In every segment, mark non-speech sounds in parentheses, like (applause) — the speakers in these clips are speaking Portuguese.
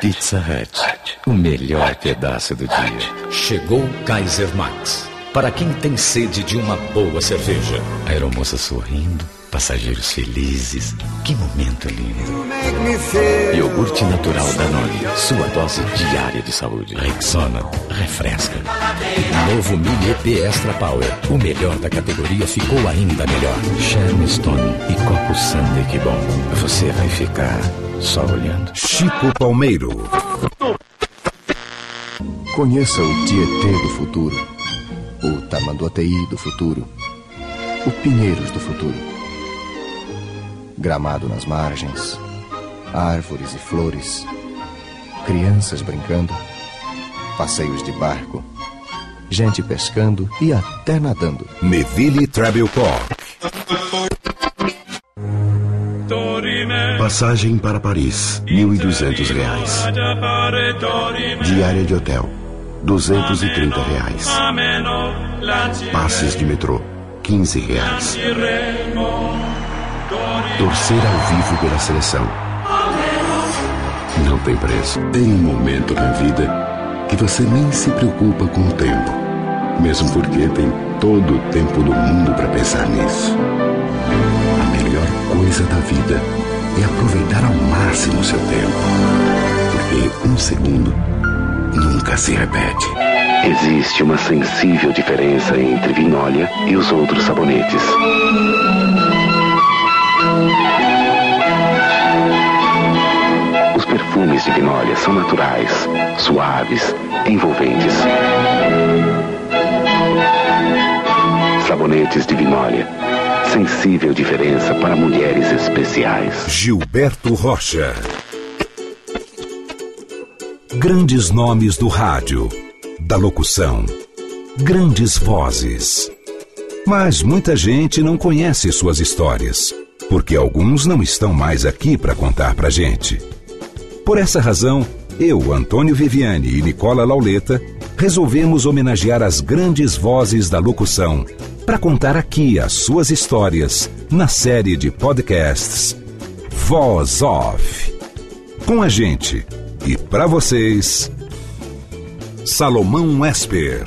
Pizza Hut, o melhor pedaço do dia. Chegou Kaiser Max. Para quem tem sede de uma boa cerveja. Aeromoça sorrindo, passageiros felizes. Que momento lindo. Iogurte natural Danone, sua dose diária de saúde. Rexona, refresca. Novo Mini EP Extra Power. O melhor da categoria ficou ainda melhor. Sharon Stone e Coco Sunday, que bom. Você vai ficar só olhando. Chico Palmeiro. Conheça o Tietê do futuro, o Tamanduateí do futuro, o Pinheiros do futuro. Gramado nas margens, árvores e flores, crianças brincando, passeios de barco, gente pescando e até nadando. Neville Travel Passagem para Paris, 1.200 reais. Diária de hotel, 230 reais. Passes de metrô, 15 reais. Torcer ao vivo pela seleção. Não tem preço. Tem um momento na vida que você nem se preocupa com o tempo. Mesmo porque tem todo o tempo do mundo para pensar nisso. A melhor coisa da vida é aproveitar ao máximo o seu tempo. Porque um segundo nunca se repete. Existe uma sensível diferença entre Vinólia e os outros sabonetes. Os perfumes de Vinólia são naturais, suaves, envolventes. Sabonetes de Vinólia. Sensível diferença para mulheres especiais. Gilberto Rocha. Grandes nomes do rádio, da locução, grandes vozes. Mas muita gente não conhece suas histórias, porque alguns não estão mais aqui para contar pra gente. Por essa razão, eu, Antônio Viviane e Nicola Lauleta resolvemos homenagear as grandes vozes da locução para contar aqui as suas histórias na série de podcasts Voz Off. Com a gente e para vocês, Salomão Esper.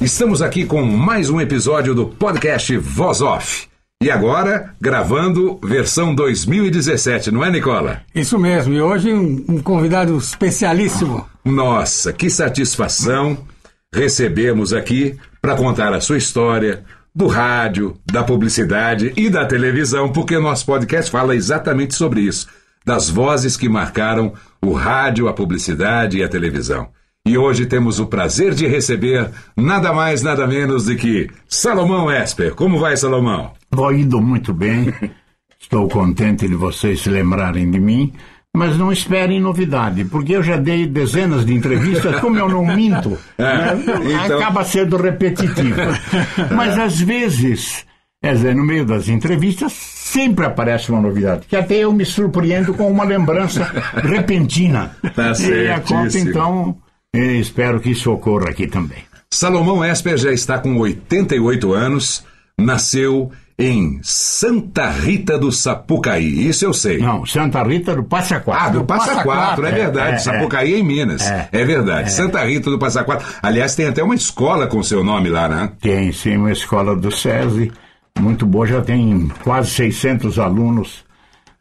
Estamos aqui com mais um episódio do podcast Voz Off. E agora, gravando versão 2017, não é, Nicola? Isso mesmo, e hoje um, um convidado especialíssimo. Nossa, que satisfação recebemos aqui para contar a sua história do rádio, da publicidade e da televisão, porque nosso podcast fala exatamente sobre isso, das vozes que marcaram o rádio, a publicidade e a televisão. E hoje temos o prazer de receber nada mais, nada menos do que Salomão Esper. Como vai, Salomão? Vou indo muito bem. Estou contente de vocês se lembrarem de mim. Mas não esperem novidade, porque eu já dei dezenas de entrevistas, como eu não minto, (laughs) né, então- acaba sendo repetitivo. Mas às vezes, quer dizer, no meio das entrevistas, sempre aparece uma novidade, que até eu me surpreendo com uma lembrança repentina. Tá e a conta, então, eh, espero que isso ocorra aqui também. Salomão Esper já está com 88 anos, nasceu em Santa Rita do Sapucaí, isso eu sei. Não, Santa Rita do Passa Quatro. Ah, do Passa Quatro, é verdade. é, Sapucaí é em Minas. É. É, verdade. Santa Rita do Passa Quatro. Aliás, tem até uma escola com seu nome lá, né? Tem sim uma escola do SESI, muito boa, já tem quase 600 alunos.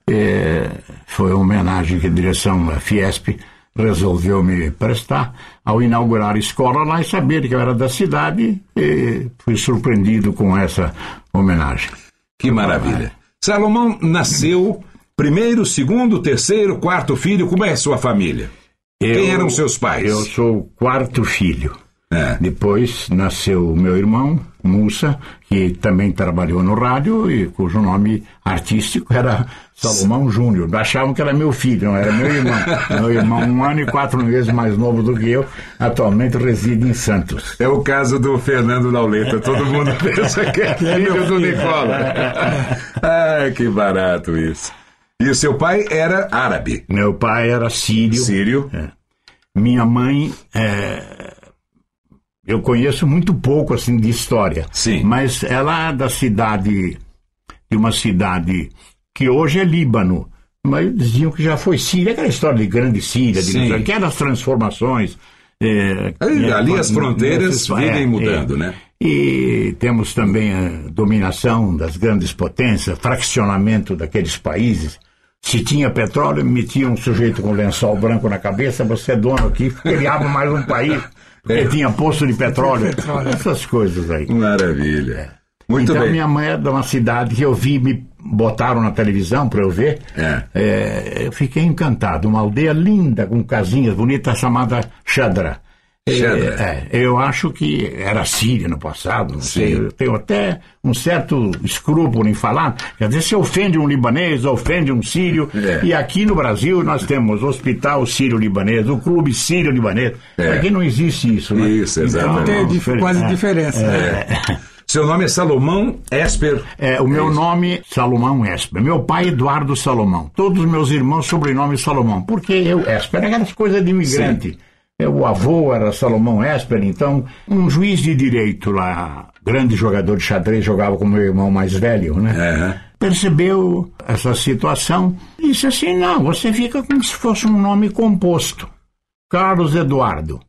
É, foi uma homenagem que a direção da Fiesp resolveu me prestar ao inaugurar a escola lá e saber que eu era da cidade e fui surpreendido com essa homenagem. Que maravilha. Salomão nasceu primeiro, segundo, terceiro, quarto filho. Como é a sua família? Quem eram seus pais? Eu sou o quarto filho. É. Depois nasceu o meu irmão, Mussa, que também trabalhou no rádio e cujo nome artístico era Salomão Júnior. Achavam que era meu filho, não era meu irmão. (laughs) meu irmão, um ano e quatro meses mais novo do que eu, atualmente reside em Santos. É o caso do Fernando Lauleta. Todo (laughs) mundo pensa que é filho do Nicola. (laughs) ah, que barato isso. E o seu pai era árabe? Meu pai era sírio. Sírio. É. Minha mãe é, eu conheço muito pouco assim de história. Sim. Mas ela é da cidade, de uma cidade que hoje é Líbano. Mas diziam que já foi Síria, aquela história de grande Síria, de aquelas transformações. É, ali, ali as fronteiras vivem é, mudando, é. né? E temos também a dominação das grandes potências, fraccionamento daqueles países. Se tinha petróleo, metia um sujeito com lençol branco na cabeça, você é dono aqui, criava mais um país. (laughs) Porque é. tinha poço de petróleo, petróleo, essas coisas aí. Maravilha. É. Muito então, bem. minha mãe é de uma cidade que eu vi, me botaram na televisão para eu ver. É. É, eu fiquei encantado. Uma aldeia linda, com casinhas bonitas, chamada Chadra. É, é, eu acho que era Síria no passado, não Sim. sei. Eu tenho até um certo escrúpulo em falar. Quer dizer, se ofende um libanês, ofende um sírio. É. E aqui no Brasil nós temos o Hospital Sírio-Libanês, o Clube Sírio-Libanês. É. Aqui não existe isso, né? Isso, exatamente. Então, não tem quase diferença. É. (laughs) Seu nome é Salomão Esper? É, o meu nome Salomão Esper. Meu pai Eduardo Salomão. Todos os meus irmãos sobrenome Salomão. Porque eu, Esper, é aquelas coisas de imigrante. Sim. É, o avô era Salomão Esper, então, um juiz de direito lá, grande jogador de xadrez, jogava com meu irmão mais velho, né? Uhum. Percebeu essa situação e disse assim: não, você fica como se fosse um nome composto. Carlos Eduardo.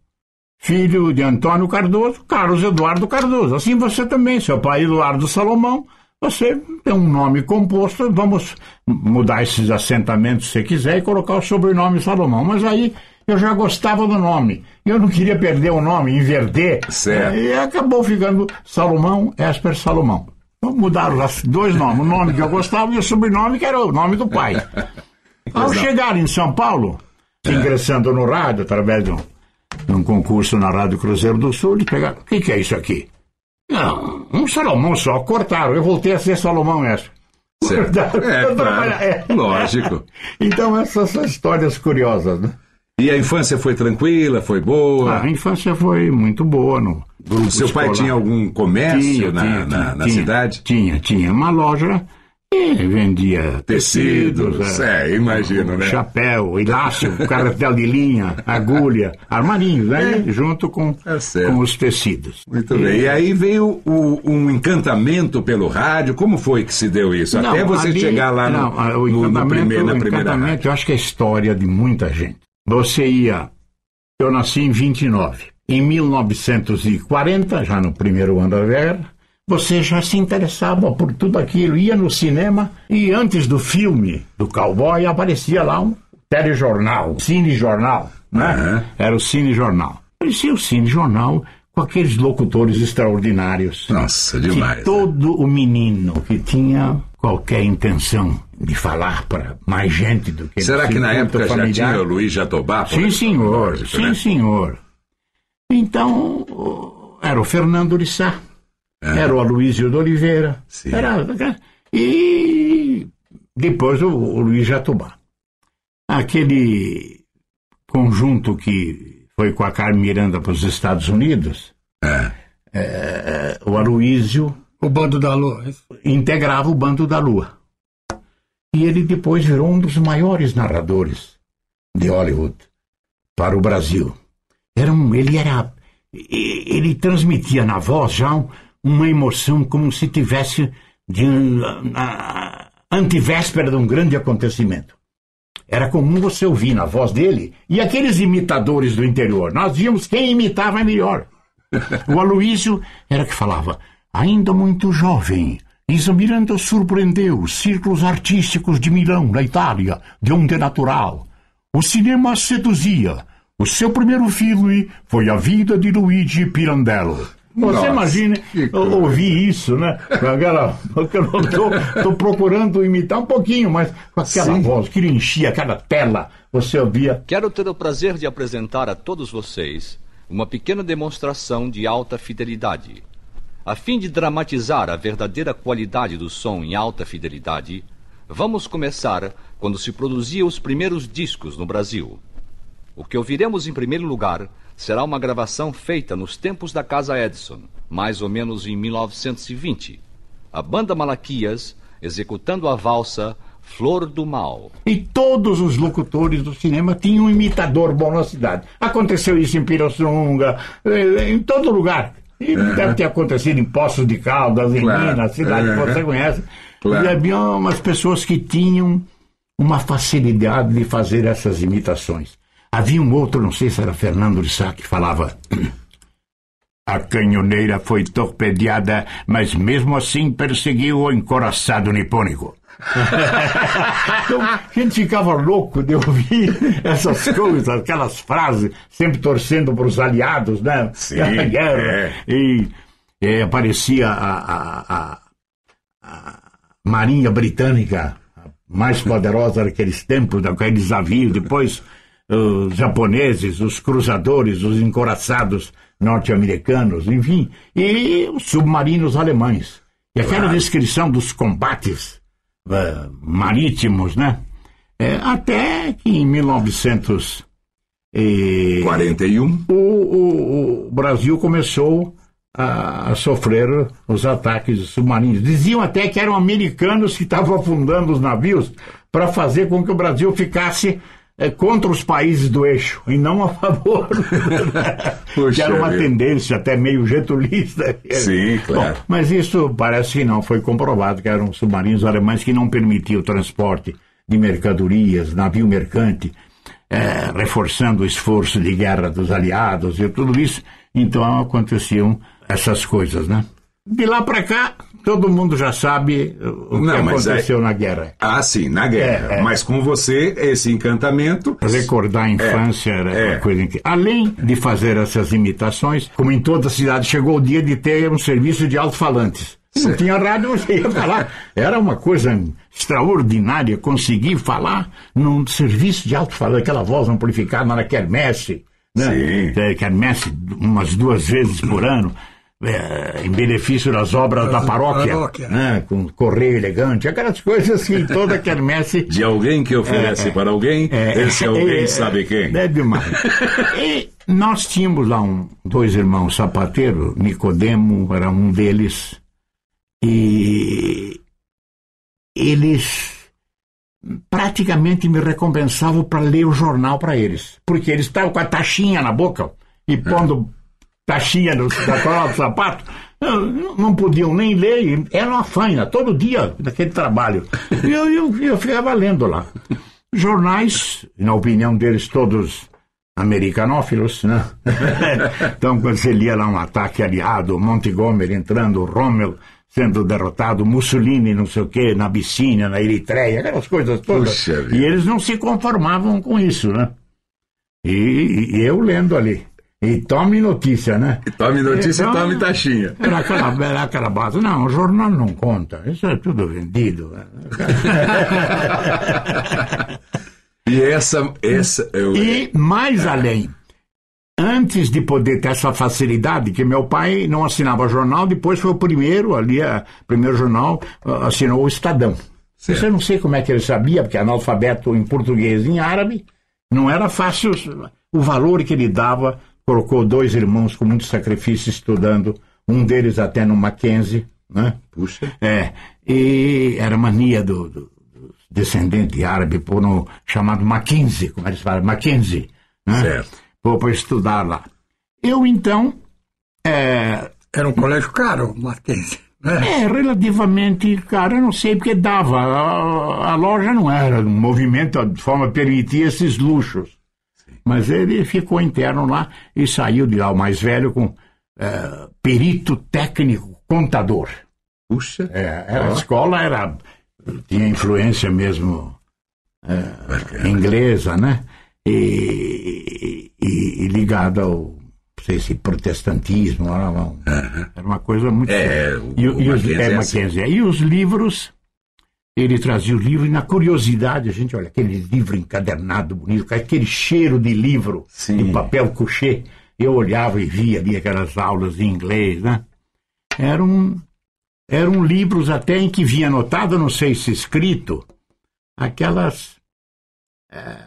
Filho de Antônio Cardoso, Carlos Eduardo Cardoso. Assim você também, seu pai Eduardo Salomão, você tem um nome composto, vamos mudar esses assentamentos se quiser e colocar o sobrenome Salomão. Mas aí eu já gostava do nome. Eu não queria perder o nome, inverter. Certo. E acabou ficando Salomão Esper Salomão. Então mudaram os dois nomes, o nome que eu gostava e o sobrenome que era o nome do pai. (laughs) Ao chegar em São Paulo, é. ingressando no rádio, através de um, de um, concurso na Rádio Cruzeiro do Sul, eles pegaram, o que, que é isso aqui? Não, um Salomão só, cortaram. Eu voltei a ser Salomão Esper. Certo. (laughs) É, claro. É. Lógico. (laughs) Então, essas são histórias curiosas, né? E a infância foi tranquila, foi boa? Ah, a infância foi muito boa. No, o seu pai tinha algum comércio tinha, na, tinha, na, na tinha, cidade? Tinha, tinha uma loja e vendia tecidos, tecidos é, é, imagino, né? Chapéu, elástico, carretel de linha, (laughs) agulha, armarinhos, né? Junto com, é com os tecidos. Muito e, bem. E aí veio o, um encantamento pelo rádio. Como foi que se deu isso? Não, Até você ali, chegar lá no, não, o no, no primeiro, na primeira rádio. Eu acho que é a história de muita gente. Você ia. Eu nasci em 29. Em 1940, já no primeiro ano da guerra, você já se interessava por tudo aquilo, ia no cinema e antes do filme do cowboy aparecia lá um telejornal, um cinejornal, né? Uhum. Era o cinejornal. Aparecia o cinejornal com aqueles locutores extraordinários. Nossa, demais. Que todo o menino que tinha qualquer intenção de falar para mais gente do que Será que na época familiar. já tinha o Luiz Jatobá? Sim, senhor. Sim, né? senhor. Então, era o Fernando Lissá, é. era o Aloysio de Oliveira, sim. era, e depois o, o Luiz Jatobá. Aquele conjunto que foi com a Carmen Miranda para os Estados Unidos, é. É, o Aloysio o Bando da Lua. Integrava o Bando da Lua. E ele depois virou um dos maiores narradores de Hollywood para o Brasil. Era um, ele era. Ele transmitia na voz já uma emoção como se tivesse de a, antivéspera de um grande acontecimento. Era comum você ouvir na voz dele e aqueles imitadores do interior. Nós víamos quem imitava melhor. O Aloísio era que falava Ainda muito jovem, Isa Miranda surpreendeu os círculos artísticos de Milão, na Itália, de onde é natural. O cinema seduzia. O seu primeiro filme foi A Vida de Luigi Pirandello. Você imagina ouvir isso, né? Com aquela. (laughs) Estou procurando imitar um pouquinho, mas com aquela Sim. voz que enchia cada tela, você ouvia. Quero ter o prazer de apresentar a todos vocês uma pequena demonstração de alta fidelidade A fim de dramatizar a verdadeira qualidade do som em alta fidelidade, vamos começar quando se produziam os primeiros discos no Brasil. O que ouviremos em primeiro lugar será uma gravação feita nos tempos da Casa Edison, mais ou menos em 1920. A banda Malaquias executando a valsa Flor do Mal. E todos os locutores do cinema tinham um imitador bom na cidade. Aconteceu isso em Pirassununga, eh, em todo lugar. E deve ter acontecido em Poços de Caldas, em Claro. Minas, cidade que Uhum. você conhece. Claro. E havia umas pessoas que tinham uma facilidade de fazer essas imitações. Havia um outro, não sei se era Fernando de Sá, que falava. (clears throat) A canhoneira foi torpedeada, mas mesmo assim perseguiu o encoraçado nipônico. (laughs) então, a gente ficava louco de ouvir (laughs) essas coisas, aquelas frases, sempre torcendo para os aliados, né? Sim, guerra. é. E, eh, aparecia a, a- a- a Marinha Britânica, mais poderosa daqueles tempos, daqueles navios, depois os japoneses, os cruzadores, os encoraçados norte-americanos, enfim, e os submarinos alemães. E aquela descrição dos combates eh, marítimos, né? Eh, até que em 1941 41. o, o- o Brasil começou a, a sofrer os ataques submarinos. Diziam até que eram americanos que estavam afundando os navios para fazer com que o Brasil ficasse eh, contra os países do eixo e não a favor. (laughs) Que era uma tendência até meio getulista. Sim, claro. Bom, mas isso parece que não foi comprovado, que eram submarinos alemães que não permitiam o transporte de mercadorias, navio mercante, eh, reforçando o esforço de guerra dos aliados e tudo isso. Então aconteciam essas coisas, né? De lá para cá, todo mundo já sabe o Não, que mas aconteceu na guerra. Ah, sim, na guerra. É, é. Mas com você, esse encantamento. Recordar a infância era é. uma coisa incrível. Além de fazer essas imitações, como em toda cidade, chegou o dia de ter um serviço de alto-falantes. Não tinha rádio, você ia falar. Era uma coisa extraordinária conseguir falar num serviço de alto-falante, aquela voz amplificada na quermesse. Né? Sim. É, Quermesse umas duas vezes por ano. É, em benefício das obras da paróquia, paróquia. né? com correio elegante, aquelas coisas que (laughs) toda quermesse De alguém que oferece É, é. para alguém, esse alguém é, sabe quem. É demais. e nós tínhamos lá um, dois irmãos sapateiros, Nicodemo era um deles, e eles praticamente me recompensavam para ler o jornal para eles, porque eles estavam com a taxinha na boca e pondo taxinha no, na cola do sapato, não, não podiam nem ler, era uma faina, todo dia, naquele trabalho. E eu, eu, eu ficava lendo lá. Jornais, na opinião deles, todos americanófilos, né? (laughs) então, quando você lia lá um ataque aliado, Montgomery entrando, Rommel sendo derrotado, Mussolini, não sei o quê, na Abissínia, na Eritreia, aquelas coisas todas. Puxa vida. e eles não se conformavam com isso, né? E, e eu lendo ali. E tome notícia, né? Tome notícia Então, e tome taxinha. Era aquela, era aquela base. Não, o jornal não conta. Isso é tudo vendido. (laughs) E essa. essa eu, E mais além, antes de poder ter essa facilidade, que meu pai não assinava jornal, depois foi o primeiro ali, o primeiro jornal, ah, assinou o Estadão. Isso eu não sei como é que ele sabia, porque analfabeto em português e em árabe, não era fácil o valor que ele dava. Colocou dois irmãos com muito sacrifício estudando, um deles até no Mackenzie, né? Puxa. É, e era mania do, do, descendente árabe por um chamado Mackenzie, como eles falam, Mackenzie, né? Certo. Para estudar lá. Eu, então, é, Era um colégio caro, Mackenzie. né? é relativamente caro, eu não sei porque dava. A, a loja não era um movimento de forma a permitir esses luxos. Mas ele ficou interno lá e saiu de lá, o mais velho, com é, perito técnico contador. Puxa. É, a escola era, tinha influência mesmo é, inglesa, né? E, e- e ligada ao, sei se protestantismo, era uma, era uma coisa muito... É, o- e, o e os, Mackenzie é, é assim. E os livros, ele trazia o livro e na curiosidade, a gente, olha, aquele livro encadernado, bonito, aquele cheiro de livro, Sim. de papel couché, eu olhava e via ali aquelas aulas em inglês, né? eram, eram livros até em que vinha anotado, não sei se escrito, aquelas, é,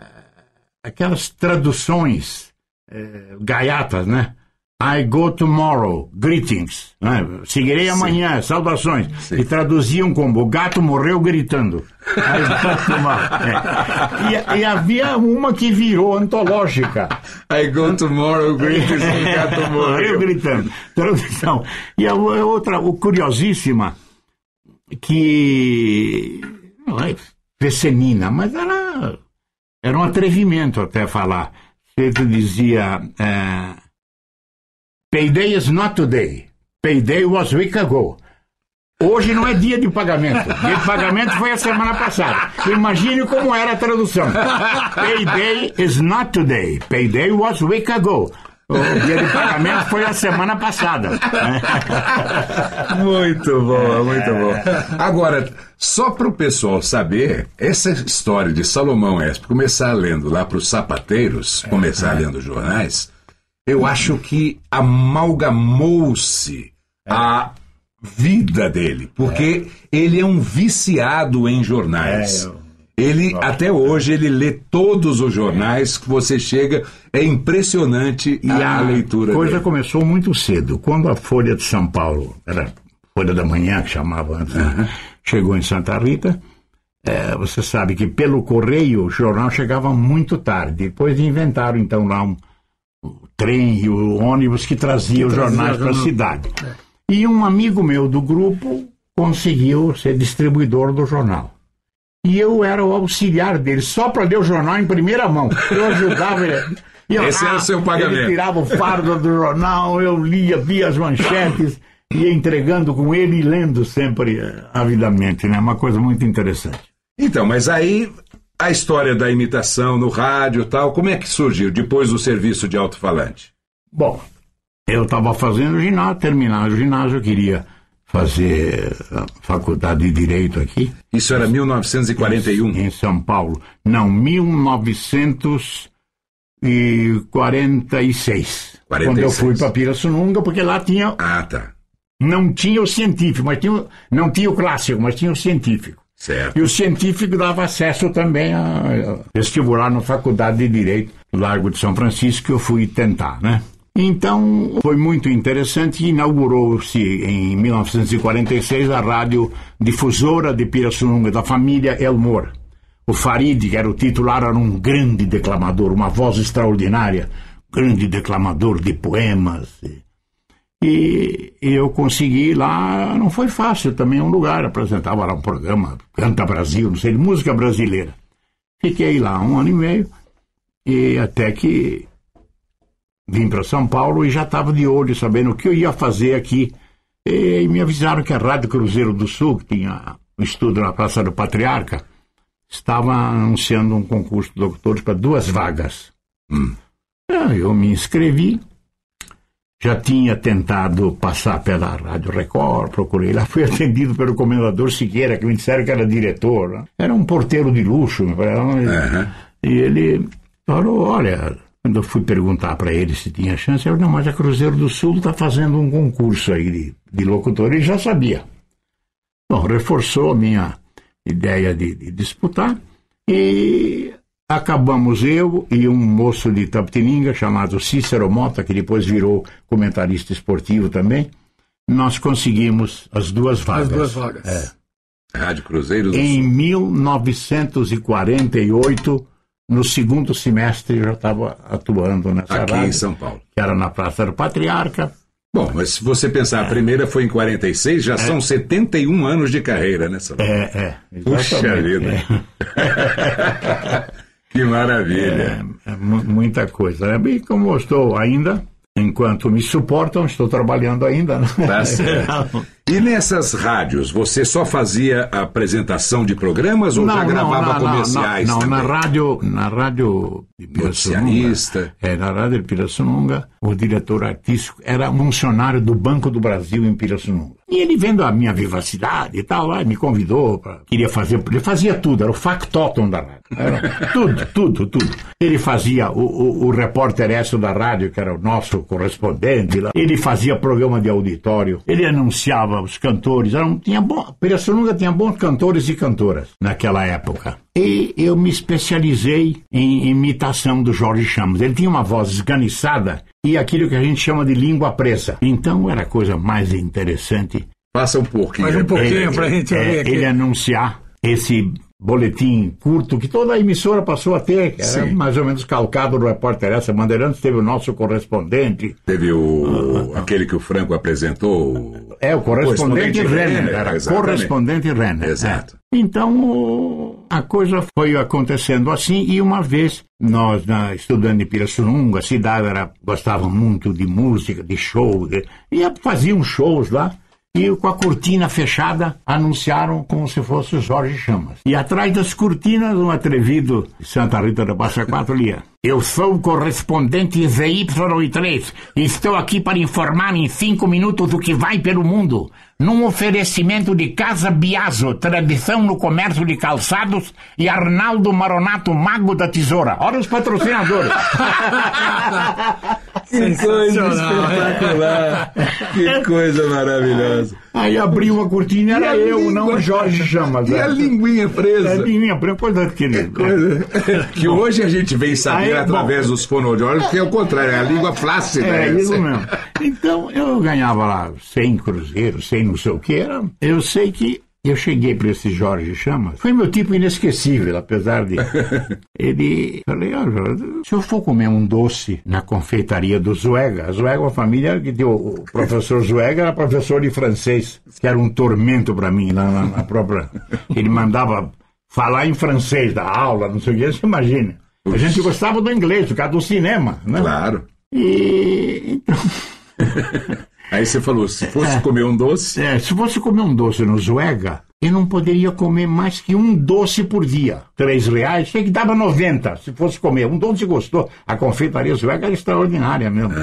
aquelas traduções é, gaiatas, né? I go tomorrow, greetings. Né? Seguirei Sim. amanhã, saudações. Sim. E traduziam como o gato morreu gritando. (laughs) é. e, e, havia uma que virou antológica. I go tomorrow, greetings, o gato (laughs) morreu. gritando. Tradução. E a outra, o curiosíssima, que não é fecenina, mas era, era um atrevimento até falar. Ele dizia... É, Payday is not today. Payday was week ago. Hoje não é dia de pagamento. Dia de pagamento foi a semana passada. Imagine como era a tradução. Payday is not today. Payday was week ago. O dia de pagamento foi a semana passada. muito bom, muito bom. Agora, só para o pessoal saber, essa história de Salomão Esp começar lendo lá para os sapateiros, começar é. lendo jornais, eu acho que amalgamou-se é. a vida dele, porque é. ele é um viciado em jornais. É, eu... Ele, até hoje, ele lê todos os jornais que você chega, é impressionante e a, a leitura A coisa dele. começou muito cedo. Quando a Folha de São Paulo, era Folha da Manhã, que chamava antes, uhum. chegou em Santa Rita, é, você sabe que pelo correio o jornal chegava muito tarde. Depois inventaram, então, lá um, trem e o ônibus que trazia os jornais para a cidade. É. E um amigo meu do grupo conseguiu ser distribuidor do jornal. E eu era o auxiliar dele, só para ler o jornal em primeira mão. Eu ajudava ele. (laughs) Eu, Esse era o seu pagamento. Ele tirava o fardo do jornal, eu lia, via as manchetes, (laughs) ia entregando com ele e lendo sempre eh, avidamente, né? Uma coisa muito interessante. Então, mas aí a história da imitação no rádio tal, como é que surgiu depois do serviço de alto-falante? Bom, eu estava fazendo ginásio, terminando o ginásio, eu queria fazer a faculdade de Direito aqui. Isso era 1941? Em, em São Paulo. Não, 1946. 46. Quando eu fui para Pirassununga, porque lá tinha... Ah, tá. Não tinha o científico, mas tinha, não tinha o clássico, mas tinha o científico. Certo. E o científico dava acesso também a vestibular na Faculdade de Direito, Largo de São Francisco, que eu fui tentar, né? Então, foi muito interessante e inaugurou-se em 1946 a rádio difusora de Pirassununga, da família Elmore. O Farid, que era o titular, era um grande declamador, uma voz extraordinária, grande declamador de poemas, e eu consegui lá, não foi fácil também um lugar, apresentava lá um programa, Canta Brasil, não sei, de música brasileira. Fiquei lá um ano e meio, e até que vim para São Paulo e já estava de olho, sabendo o que eu ia fazer aqui. E me avisaram que a Rádio Cruzeiro do Sul, que tinha um estudo na Praça do Patriarca, estava anunciando um concurso de doutores para duas vagas. Hum. Eu me inscrevi, já tinha tentado passar pela Rádio Record, procurei lá, fui (laughs) atendido pelo comendador Siqueira, que me disseram que era diretor. Né? Era um porteiro de luxo. Uhum. E ele falou, olha, quando eu fui perguntar para ele se tinha chance, eu não, mas a Cruzeiro do Sul está fazendo um concurso aí de, de locutor, ele já sabia. Bom, reforçou a minha ideia de, de disputar e Acabamos eu e um moço de Tapetininga chamado Cícero Mota, que depois virou comentarista esportivo também. Nós conseguimos as duas vagas. As duas vagas. É. Rádio Cruzeiro do Em Sul. 1948, no segundo semestre, eu já estava atuando nessa Aqui rádio. em São Paulo. Que era na Praça do Patriarca. Bom, mas se você pensar, a é. primeira foi em 46, já é. são 71 anos de carreira, né? É, é. Puxa vida. É. (laughs) (laughs) Que maravilha. É, é muita coisa. Né? E como eu estou ainda, enquanto me suportam, estou trabalhando ainda. Né? Tá certo. (laughs) (laughs) E nessas rádios, você só fazia apresentação de programas ou já gravava não, comerciais? Não, não, também? na rádio, na rádio de Noticiarista. É, na rádio de Pirassununga, o diretor artístico era funcionário do Banco do Brasil em Pirassununga. E ele vendo a minha vivacidade e tal, lá, me convidou para queria fazer, ele fazia tudo, era o factotum da rádio. Era tudo, (laughs) tudo, tudo. Ele fazia o, o, o repórter Écio da rádio, que era o nosso correspondente lá. Ele fazia programa de auditório. Ele anunciava os cantores. Era um, tinha bom, Pirassununga tinha bons cantores e cantoras naquela época. E eu me especializei em imitação do Jorge Chamos. Ele tinha uma voz esganiçada e aquilo que a gente chama de língua presa. Então era a coisa mais interessante. Passa um pouquinho. Mais um pouquinho É, pra gente é, ouvir aqui. Ele anunciar esse boletim curto que toda a emissora passou a ter, que era Sim. mais ou menos calcado do repórter essa. Bandeirantes teve o nosso correspondente. Teve o aquele que o Franco apresentou. É, o correspondente, Correspondente Renner. Renner, Era exatamente. correspondente Renner. Exato. é. Então, a coisa foi acontecendo assim, e uma vez, nós, na, estudando em Pirassununga, a cidade era, gostava muito de música, de show, de, e faziam shows lá, e com a cortina fechada, anunciaram como se fosse o Jorge Chamas. E atrás das cortinas, um atrevido Santa Rita da Passa Quatro lia. Eu sou o correspondente ZY3 e estou aqui para informar em cinco minutos o que vai pelo mundo. Num oferecimento de Casa Biaso, tradição no comércio de calçados, e Arnaldo Maronato, mago da tesoura. Olha os patrocinadores. (laughs) Que coisa espetacular! Que coisa maravilhosa! Aí abriu a cortina, era E a eu, língua? não o Jorge Chamas. E a né? linguinha É, presa? linguinha presa, coisa que... Coisa- (laughs) Que hoje a gente vem saber Aí, bom. através dos fonoaudiólogos que é o contrário, é a língua flácida. É, essa. isso mesmo. Então, eu ganhava lá 100 cruzeiros, 100 não sei o que era. Eu sei que eu cheguei para esse Jorge Chamas. Foi meu tipo inesquecível, apesar de... (laughs) Ele... Falei, ó, Jorge, se eu for comer um doce na confeitaria do Zuega, a Zuega é uma família que deu... O professor Zuega era professor de francês, que era um tormento para mim lá na, na própria... Ele mandava falar em francês da aula, não sei o que, você imagina. A gente gostava do inglês, por causa do cinema, né? Claro. E então, (laughs) Aí você falou, se fosse comer um doce, é, se fosse comer um doce no Zuega, eu não poderia comer mais que um doce por dia. Três reais, sei que dava 90 se fosse comer. Um doce gostou. A confeitaria Zuega era extraordinária mesmo.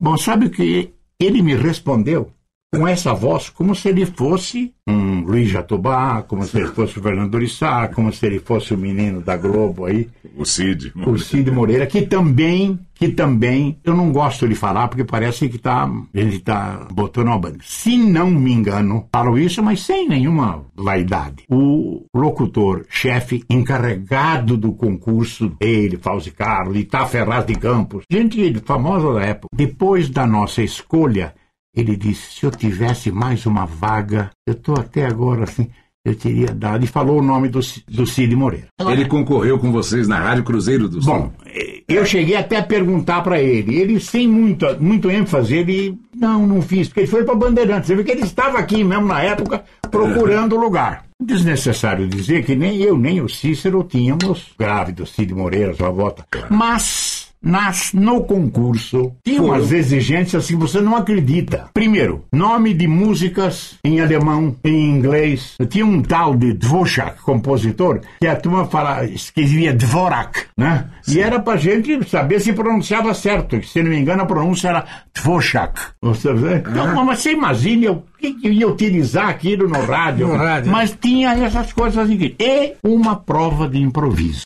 Bom, sabe o que ele me respondeu? Com essa voz, como se ele fosse um Luiz Jatobá, como se ele (laughs) fosse o Fernando Urissá, como se ele fosse o menino da Globo aí, o Cid. o Cid Moreira, que também, que também, eu não gosto de falar porque parece que tá, ele tá botando uma banda. Se não me engano, falo isso, mas sem nenhuma vaidade. O locutor, chefe encarregado do concurso, ele, Fauzi Carlos, Itá Ferraz de Campos, gente famosa da época, depois da nossa escolha, ele disse, se eu tivesse mais uma vaga, eu tô até agora assim, eu teria dado, e falou o nome do, do Cid Moreira. Ele concorreu com vocês na Rádio Cruzeiro do Sul. Bom, eh, eu cheguei até a perguntar para ele. Ele, sem muita, muito ênfase, ele. Não, não fiz, porque ele foi para Bandeirantes. Você vê que ele estava aqui mesmo na época procurando lugar. Desnecessário dizer que nem eu nem o Cícero tínhamos grávido, Cid Moreira, sua volta. Mas. Nas, no concurso, tinha umas exigências que você não acredita. Primeiro, nome de músicas em alemão, em inglês. Tinha um tal de Dvorak, compositor, que a turma fala, escrevia Dvorak, né? E era pra gente saber se pronunciava certo. que, Se não me engano, a pronúncia era Dvorak. Você vê? Então, mas você imagina o que, que eu ia utilizar aquilo no rádio. No rádio. Mas tinha essas coisas aqui. E uma prova de improviso.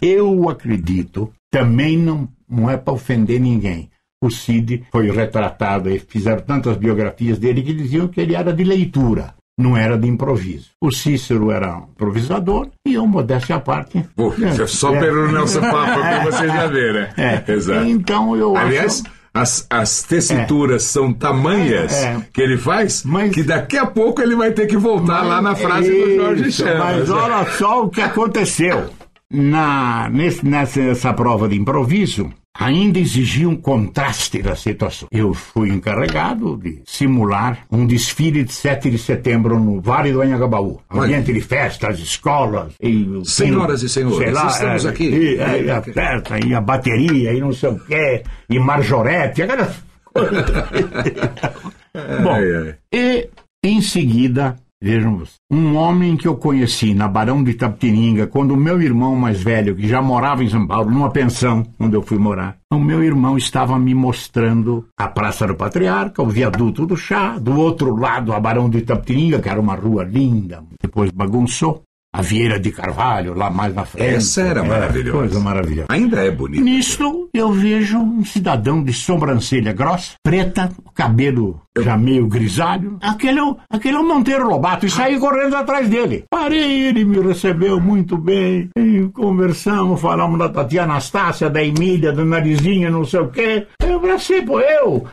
Eu acredito, também não, não é para ofender ninguém. O Cid foi retratado e fizeram tantas biografias dele que diziam que ele era de leitura, não era de improviso. O Cícero era um improvisador e eu, modéstia à parte. Pô, é, (laughs) só é, pelo nosso papo que (laughs) você já vê, né? É, Exato. Então eu Aliás, acho. as, as tessituras são tamanhas É, é. que ele faz Mas- que daqui a pouco ele vai ter que voltar lá na frase do Jorge Isso, Chamas. Mas olha só o que aconteceu. Na, nesse, nessa, nessa prova de improviso, ainda exigia um contraste da situação. Eu fui encarregado de simular um desfile de 7 de setembro no Vale do Anhangabaú. Ambiente de festas, escolas. E, Senhoras e senhores, lá, estamos é, aqui. E, é, e a festa, e a bateria, e não sei o quê, e marjorete, aquelas. (laughs) Bom, Ai, ai. e Em seguida, vejam vocês, um homem que eu conheci na Barão de Itapetininga, quando o meu irmão mais velho, que já morava em São Paulo, numa pensão onde eu fui morar, o meu irmão estava me mostrando a Praça do Patriarca, o viaduto do chá, do outro lado a Barão de Itapetininga, que era uma rua linda, depois bagunçou. A Vieira de Carvalho, lá mais na frente. Essa era maravilhosa. Coisa maravilhosa. Ainda é bonita. Nisso, eu vejo um cidadão de sobrancelha grossa, preta, cabelo já meio grisalho. Aquele, é o- aquele é o Monteiro Lobato e saí correndo atrás dele. Parei, ele me recebeu muito bem. E conversamos, falamos da Tatiana Anastácia, da Emília, da Narizinha, não sei o quê. Eu abracei, pô, eu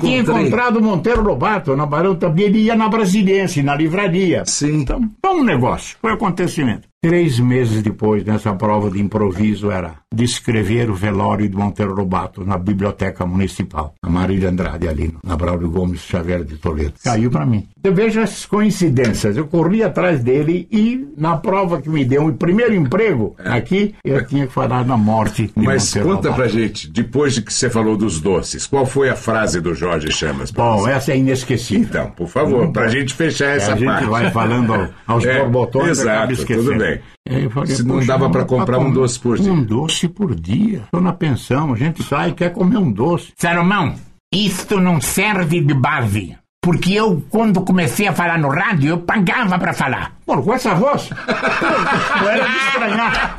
tinha encontrado o Monteiro Lobato na Barão também. Ele ia na Brasiliense, na livraria. Sim. Então, foi um negócio, foi acontecimento. Três meses depois, nessa prova de improviso, era descrever o velório de Monteiro Lobato na Biblioteca Municipal. A Marília Andrade ali, na Braulio Gomes Xavier de Toledo. Caiu para mim. Eu vejo essas coincidências. Eu corri atrás dele e, na prova que me deu o primeiro emprego aqui, eu tinha que falar da morte de Mas Monteiro conta Lobato. pra gente, depois de que você falou dos doces, qual foi a frase do Jorge Chamas? Bom, você? essa é inesquecível. Então, por favor, pra gente fechar essa a gente parte. vai falando ao- aos É, borbotões e acaba Exato, esquecendo. tudo bem. Eu falei, Se não "Poxa, dava pra comprar um doce por dia. Um doce por dia. Estou na pensão, a gente sai e quer comer um doce. Salomão, isto não serve de base. Porque eu, quando comecei a falar no rádio, eu pagava pra falar. Pô, com essa voz? (laughs) Não era de estranhar.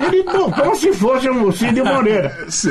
Ele pô, como se fosse um Cid Moreira. Sim,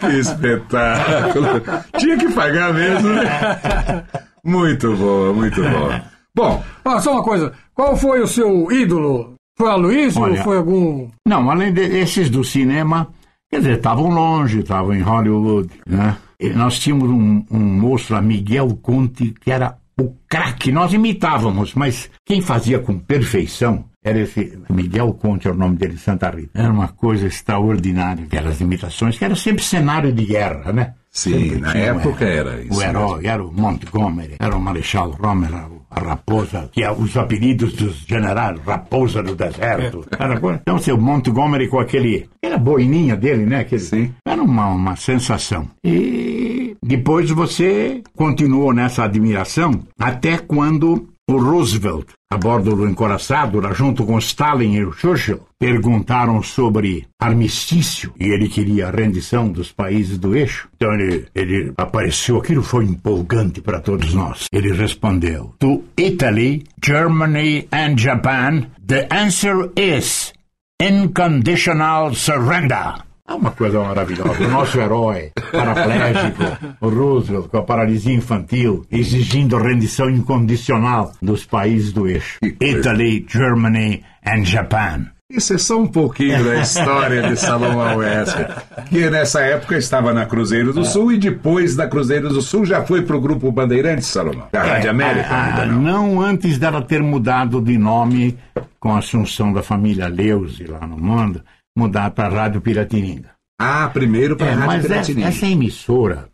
que espetáculo. Tinha que pagar mesmo, né? Muito bom, muito bom. Bom, Ah, só uma coisa. Qual foi o seu ídolo? Foi a Luiz ou foi algum. Não, além desses do cinema, quer dizer, estavam longe, estavam em Hollywood, né? E nós tínhamos um, um moço lá, Miguel Conte, que era o craque. Nós imitávamos, mas quem fazia com perfeição era esse Miguel Conte, é o nome dele, Santa Rita. Era uma coisa extraordinária, aquelas imitações, que era sempre cenário de guerra, né? Sim, Sempre na tinha, época é, era isso O herói, era o Montgomery, era o Marechal Rommel, era o- a raposa, que é os apelidos dos generais, raposa do deserto. Era coisa- então, seu Montgomery com aquele, aquela boininha dele, né? Aquele, Sim. Era uma, uma sensação. E depois você continuou nessa admiração até quando o Roosevelt, a bordo do encoraçado, junto com Stalin e Churchill, perguntaram sobre armistício e ele queria a rendição dos países do eixo. Então ele, ele apareceu, aquilo foi empolgante para todos nós. Ele respondeu: To Italy, Germany and Japan, the answer is unconditional surrender. É uma coisa maravilhosa. O nosso herói, paraplégico, o Roosevelt, com a paralisia infantil, exigindo rendição incondicional dos países do eixo. Italy, Germany and Japan. isso é só um pouquinho da história de Salomão Wesley, que nessa época estava na Cruzeiro do Sul e depois da Cruzeiro do Sul já foi pro Grupo Bandeirantes, Salomão. Da Rádio América, Ah, ainda não. não. antes dela ter mudado de nome com a assunção da família Leuze lá no mundo, mudar para a Rádio Piratininga. Ah, primeiro para a É, Rádio mas essa, Piratininga. essa emissora.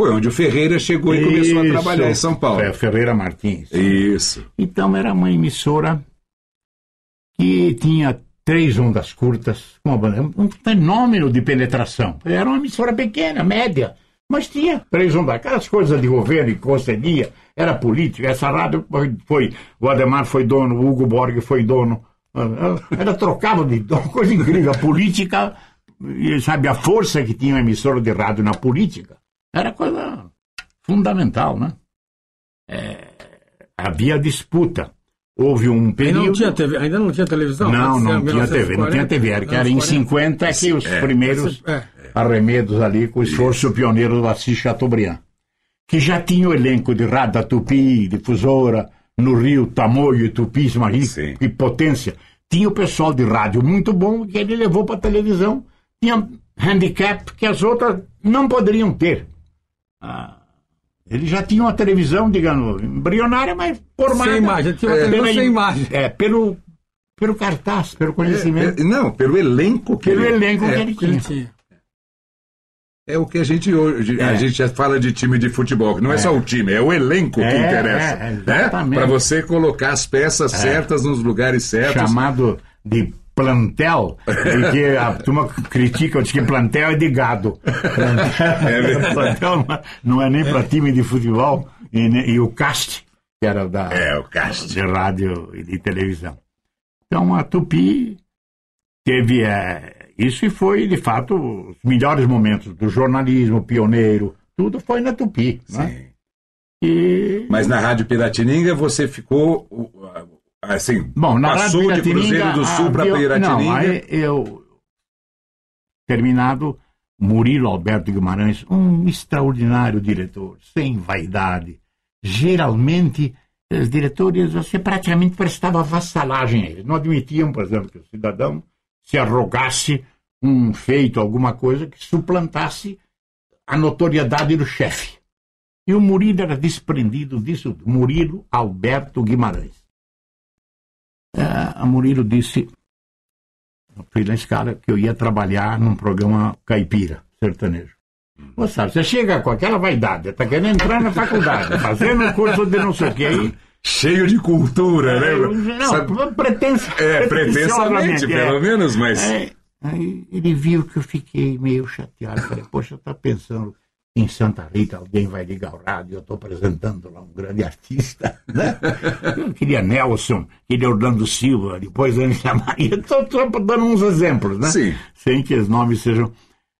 Foi onde o Ferreira chegou e começou a Isso, trabalhar em São Paulo. É, Ferreira Martins. Isso. Então era uma emissora que tinha três ondas curtas, uma banda- um fenômeno de penetração. Era uma emissora pequena, média, mas tinha três ondas. Aquelas coisas de governo que concedia, era política. Essa rádio foi, foi o Ademar foi dono, o Hugo Borg foi dono. Ela trocava de uma coisa incrível. A política, sabe, a força que tinha a emissora de rádio na política era coisa fundamental, né? É, havia disputa. Houve um Ainda período. não tinha TV, ainda não tinha televisão? Não, não era tinha TV, não tinha 1940, TV. Era que era em anos 40. 50 que os É. primeiros É. arremedos ali com o esforço pioneiro do Assis Chateaubriand, que já tinha o elenco de rádio da Tupi, difusora, no Rio, Tamoio e Tupi, imagina Sim. que potência. Tinha o pessoal de rádio muito bom que ele levou para televisão. Tinha handicap que as outras não poderiam ter. Ah, ele já tinha uma televisão, digamos, embrionária, mas formada. Sem imagem, tinha uma É, televisão pela- sem imagem. É, pelo, pelo cartaz, pelo conhecimento. É, não, pelo elenco que Pelo ele- elenco é, que ele Que ele tinha. É o que a gente hoje. A É. gente já fala de time de futebol, que não é, só o time, é o elenco que É, interessa. é, né? Para você colocar as peças certas nos lugares certos. chamado de plantel, e que a turma critica, diz que plantel é de gado. (laughs) Plantel, plantel não é- não é nem para time de futebol. e, e o Cast, que era da, é, o Cast. de rádio e de televisão. Então a Tupi teve é, isso foi, de fato, os melhores momentos do jornalismo pioneiro, tudo foi na Tupi. Né? E... Mas na Rádio Piratininga você ficou assim, Bom, na passou Rádio de Cruzeiro do Sul para Piratininga? Não, aí eu terminado Murilo Alberto Guimarães, um extraordinário diretor, sem vaidade. Geralmente, os diretores, você praticamente prestava vassalagem a eles. Não admitiam, por exemplo, que o cidadão se arrogasse um feito, alguma coisa que suplantasse a notoriedade do chefe. E o Murilo era desprendido disso. Murilo Alberto Guimarães. É, a Murilo disse, fui na escala, que eu ia trabalhar num programa caipira, sertanejo. Você sabe, você chega com aquela vaidade, está querendo entrar na faculdade, fazendo curso de não sei o que aí. Cheio de cultura, né? Não, Sabe... pretensa, é, pretensamente, pelo é. menos, mas. É, aí ele viu que eu fiquei meio chateado. Falei, poxa, tá pensando em Santa Rita alguém vai ligar o rádio, eu estou apresentando lá um grande artista, (laughs) né? Eu queria Nelson, queria Orlando Silva, depois Ana Maria, (laughs) estou dando uns exemplos, né? Sim. Sem que os nomes sejam...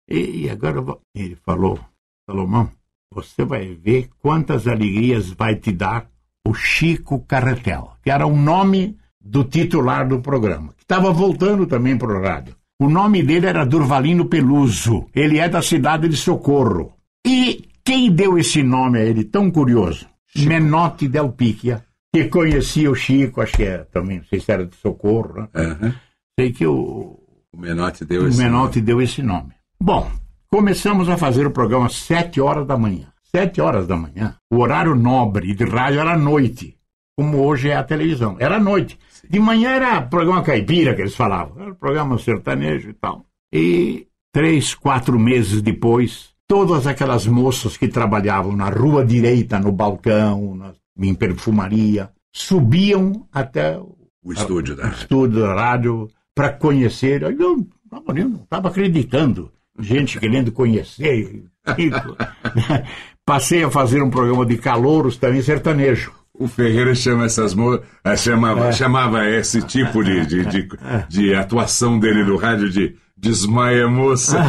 E, e agora vou... ele falou, Salomão, você vai ver quantas alegrias vai te dar o Chico Carretel, que era o nome do titular do programa, que estava voltando também para o rádio. O nome dele era Durvalino Peluso, ele é da cidade de Socorro. E quem deu esse nome a ele, tão curioso? Chico. Menotti Del Picchia, que conhecia o Chico, acho que é, também, não sei se era de Socorro, né? Uhum. Sei que o, o Menotti deu o esse Menotti deu esse nome. Bom, começamos a fazer o programa às sete horas da manhã. Sete horas da manhã. O horário nobre de rádio era à noite, como hoje é a televisão. Era à noite. Sim. De manhã era programa caipira que eles falavam. Era programa sertanejo e tal. E três, quatro meses depois, todas aquelas moças que trabalhavam na rua direita, no balcão, na, em perfumaria, subiam até o estúdio da, o estúdio da rádio para conhecer. Eu não estava acreditando. Gente querendo conhecer. (laughs) (laughs) Passei a fazer um programa de calouros também sertanejo. O Ferreira chama essas moças, chamava, é. chamava esse tipo de, de, de, de, atuação dele no rádio de desmaia moça. (laughs)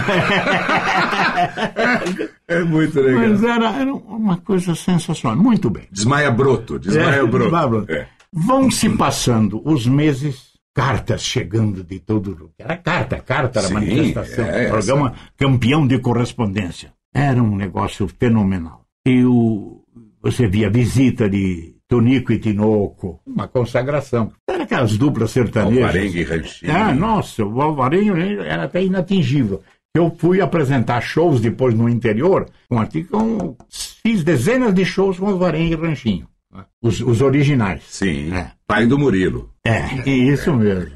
é muito legal. Mas era, era uma coisa sensacional. Muito bem. Desmaia broto, desmaia é, broto. broto. É. Vão se passando os meses, cartas chegando de todo lugar. Era carta, carta era Sim, manifestação. É, programa campeão de correspondência. Era um negócio fenomenal. E o, você via visita de Tonico e Tinoco, uma consagração. Era aquelas duplas sertanejas. Alvarenga e Ranchinho. Ah, nossa, o Alvarenga era até inatingível. Eu fui apresentar shows depois no interior, com, com fiz dezenas de shows com Alvarenga e Ranchinho. Os, os originais. Sim. É. Pai do Murilo. É, isso mesmo.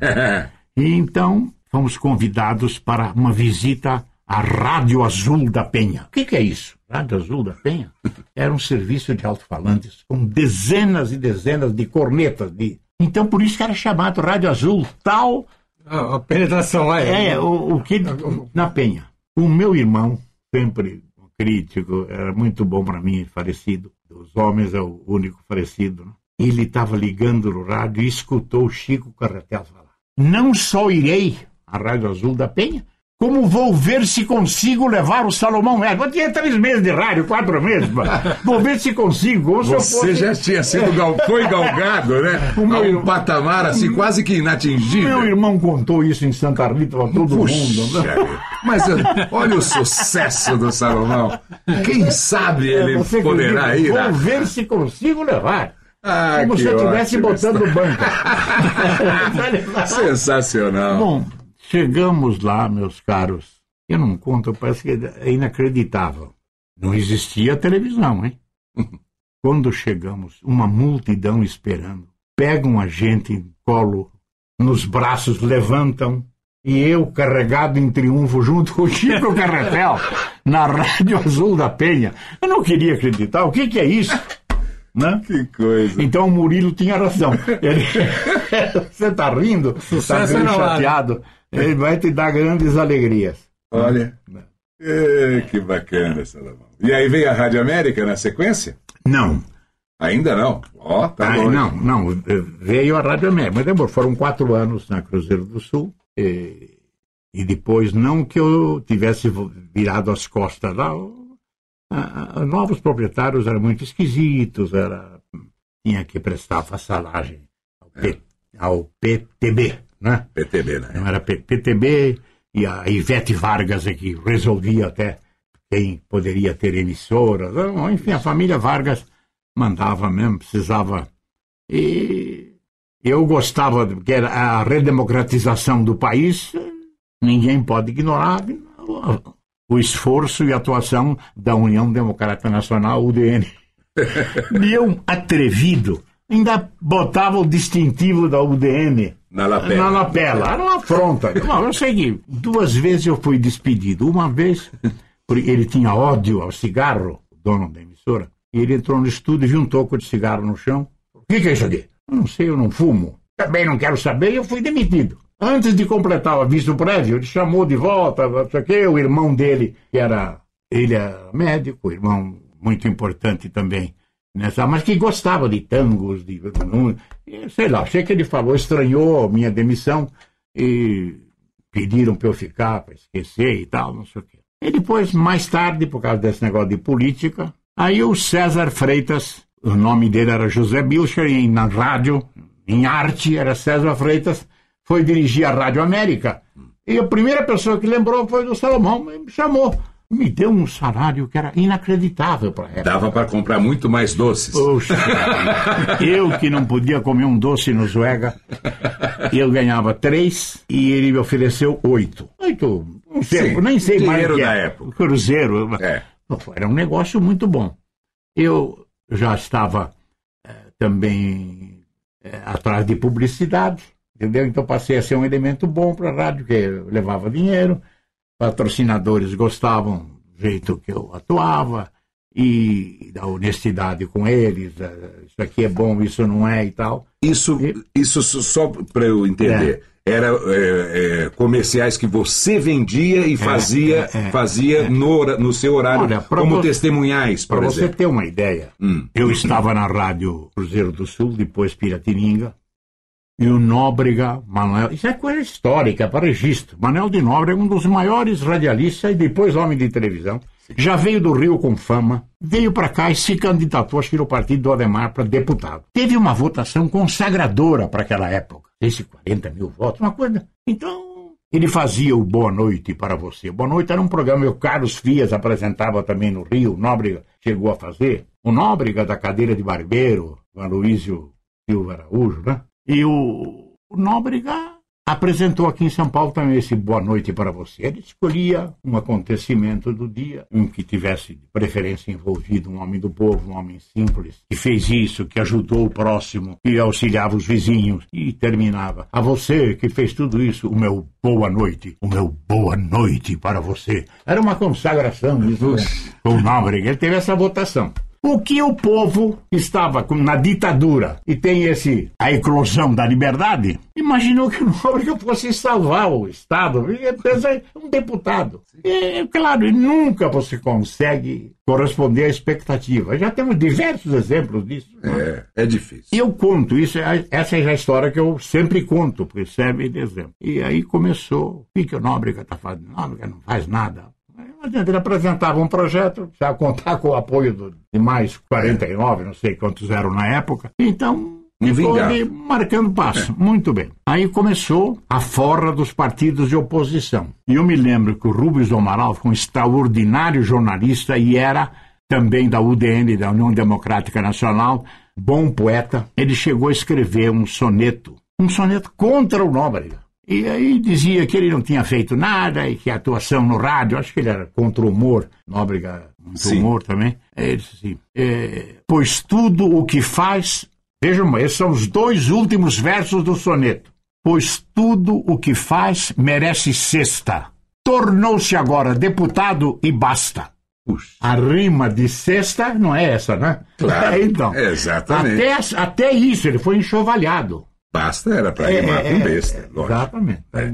e (laughs) então fomos convidados para uma visita à Rádio Azul da Penha. O que, que é isso? Rádio Azul da Penha (laughs) era um serviço de alto-falantes com dezenas e dezenas de cornetas. De... Então, por isso que era chamado Rádio Azul, tal. A, a penetração é. É, o, o que. Na Penha. O meu irmão, sempre crítico, era muito bom para mim, falecido. Dos homens é o único falecido. Né? Ele estava ligando no rádio e escutou o Chico Carretel falar: Não só irei à Rádio Azul da Penha, como vou ver se consigo levar o Salomão Edson. Eu tinha três meses de rádio, quatro meses. vou ver se consigo. Você fosse... já tinha sido gal... foi galgado, né? O meu... Um patamar assim quase que inatingível. Meu irmão contou isso em Santa Rita para todo Puxa, mundo. Né? Mas olha o sucesso do Salomão. Quem sabe ele é, poderá ir. Vou ver se consigo levar. Ah, Como se eu estivesse botando banco. (laughs) (laughs) Sensacional. Bom, Chegamos lá, meus caros. Eu não conto, parece que é inacreditável. Não existia televisão, hein? (laughs) Quando chegamos, uma multidão esperando. Pegam a gente em colo, nos braços, levantam. E eu, carregado em triunfo, junto com o Chico (laughs) Carretel, na Rádio Azul da Penha. Eu não queria acreditar. O que, que é isso? Né? Que coisa. Então o Murilo tinha razão. (laughs) Ele... Você está rindo? Está chateado? Ele vai te dar grandes alegrias. Olha. É, que bacana, Salomão. E aí veio a Rádio América na sequência? Não. Ainda não. Ó, oh, tá ah, Não, não. Veio a Rádio América. Mas demorou. Foram quatro anos na Cruzeiro do Sul. E, e depois, não que eu tivesse virado as costas lá. A, a, novos proprietários eram muito esquisitos. Era, tinha que prestar vassalagem ao, P, é. ao PTB. Né? PTB, né? Não era P, PTB. E a Ivete Vargas é que resolvia até quem poderia ter emissoras. Enfim, a família Vargas mandava mesmo, precisava. E eu gostava, que era a redemocratização do país, ninguém pode ignorar o esforço e atuação da União Democrática Nacional, UDN. E eu, atrevido, ainda botava o distintivo da UDN na lapela. Na lapela. Era uma afronta. (laughs) Não, eu sei que duas vezes eu fui despedido. Uma vez, porque ele tinha ódio ao cigarro, o dono da emissora, e ele entrou no estúdio e viu um toco de cigarro no chão. O que, que é isso aqui? Eu não sei, eu não fumo. Também não quero saber e eu fui demitido. Antes de completar o aviso prévio, ele chamou de volta, sei o irmão dele, que era, ele era médico, irmão muito importante também nessa, mas que gostava de tangos, de, sei lá, achei que ele falou, estranhou minha demissão e pediram para eu ficar, para esquecer e tal, não sei o quê. E depois, mais tarde, por causa desse negócio de política, Aí o César Freitas, o nome dele era José Bilcher, e na rádio, em arte, era César Freitas, foi dirigir a Rádio América. E a primeira pessoa que lembrou foi do Salomão, me chamou. Me deu um salário que era inacreditável para época. Dava para comprar muito mais doces. Poxa, eu que não podia comer um doce no Zuega, eu ganhava três e ele me ofereceu oito. Oito, um tempo, nem sei mais o que da época. Cruzeiro. É. Era um negócio muito bom. Eu já estava é, também é, atrás de publicidade, entendeu? Então passei a ser um elemento bom para a rádio, que levava dinheiro, patrocinadores gostavam do jeito que eu atuava e da honestidade com eles, é, isso aqui é bom, isso não é e tal. Isso, e... isso só para eu entender. É era é, é, comerciais que você vendia e fazia, é, é, fazia é. no, no seu horário Olha, como vo... testemunhais, Para você ter uma ideia, hum. eu estava na rádio Cruzeiro do Sul, depois Piratininga, e o Nóbrega Manuel, isso é coisa histórica, para registro. Manuel de Nóbrega é um dos maiores radialistas e depois homem de televisão. Já veio do Rio com fama, veio para cá e se candidatou, acho que no partido do Ademar, para deputado. Teve uma votação consagradora para aquela época. Esse 40 mil votos, uma coisa. Então, ele fazia o Boa Noite para você. Boa Noite era um programa que o Carlos Fias apresentava também no Rio, o Nóbrega chegou a fazer. O Nóbrega da cadeira de barbeiro, o Aloysio Silva Araújo, né? E o, Nóbrega apresentou aqui em São Paulo também esse Boa Noite para você. Ele escolhia um acontecimento do dia, um que tivesse de preferência envolvido um homem do povo, um homem simples, que fez isso, que ajudou o próximo, que auxiliava os vizinhos, e terminava. A você que fez tudo isso, o meu boa noite, o meu boa noite para você. Era uma consagração isso, né? o Nóbrega. Ele teve essa votação. O que o povo estava na ditadura e tem esse a eclosão da liberdade, imaginou que o Nóbrega fosse salvar o Estado. É um deputado. E, claro, nunca você consegue corresponder à expectativa. Já temos diversos exemplos disso. É, é difícil. Eu conto isso, é, essa é a história que eu sempre conto, porque serve de exemplo. E aí começou, o que o Nóbrega está fazendo? Nóbrega não faz nada ele apresentava um projeto, precisava contar com o apoio do, de mais 49, não sei quantos eram na época. Então, ficou ali marcando passo. É. Muito bem. Aí começou a forra dos partidos de oposição. E eu me lembro que o Rubens Amaral foi um extraordinário jornalista e era também da UDN, da União Democrática Nacional, bom poeta. Ele chegou a escrever um soneto, um soneto contra o Nóbrega. E aí dizia que ele não tinha feito nada e que a atuação no rádio, acho que ele era contra o humor, Nóbrega contra o humor também. Ele disse assim, é, pois tudo o que faz, vejam, esses são os dois últimos versos do soneto. Pois tudo o que faz merece cesta. Tornou-se agora deputado e basta. Puxa. A rima de sexta não é essa, né? Claro, é, (laughs) então, exatamente. Até, até isso, ele foi enxovalhado. Basta era para é, rimar é, com besta. É, exatamente. É.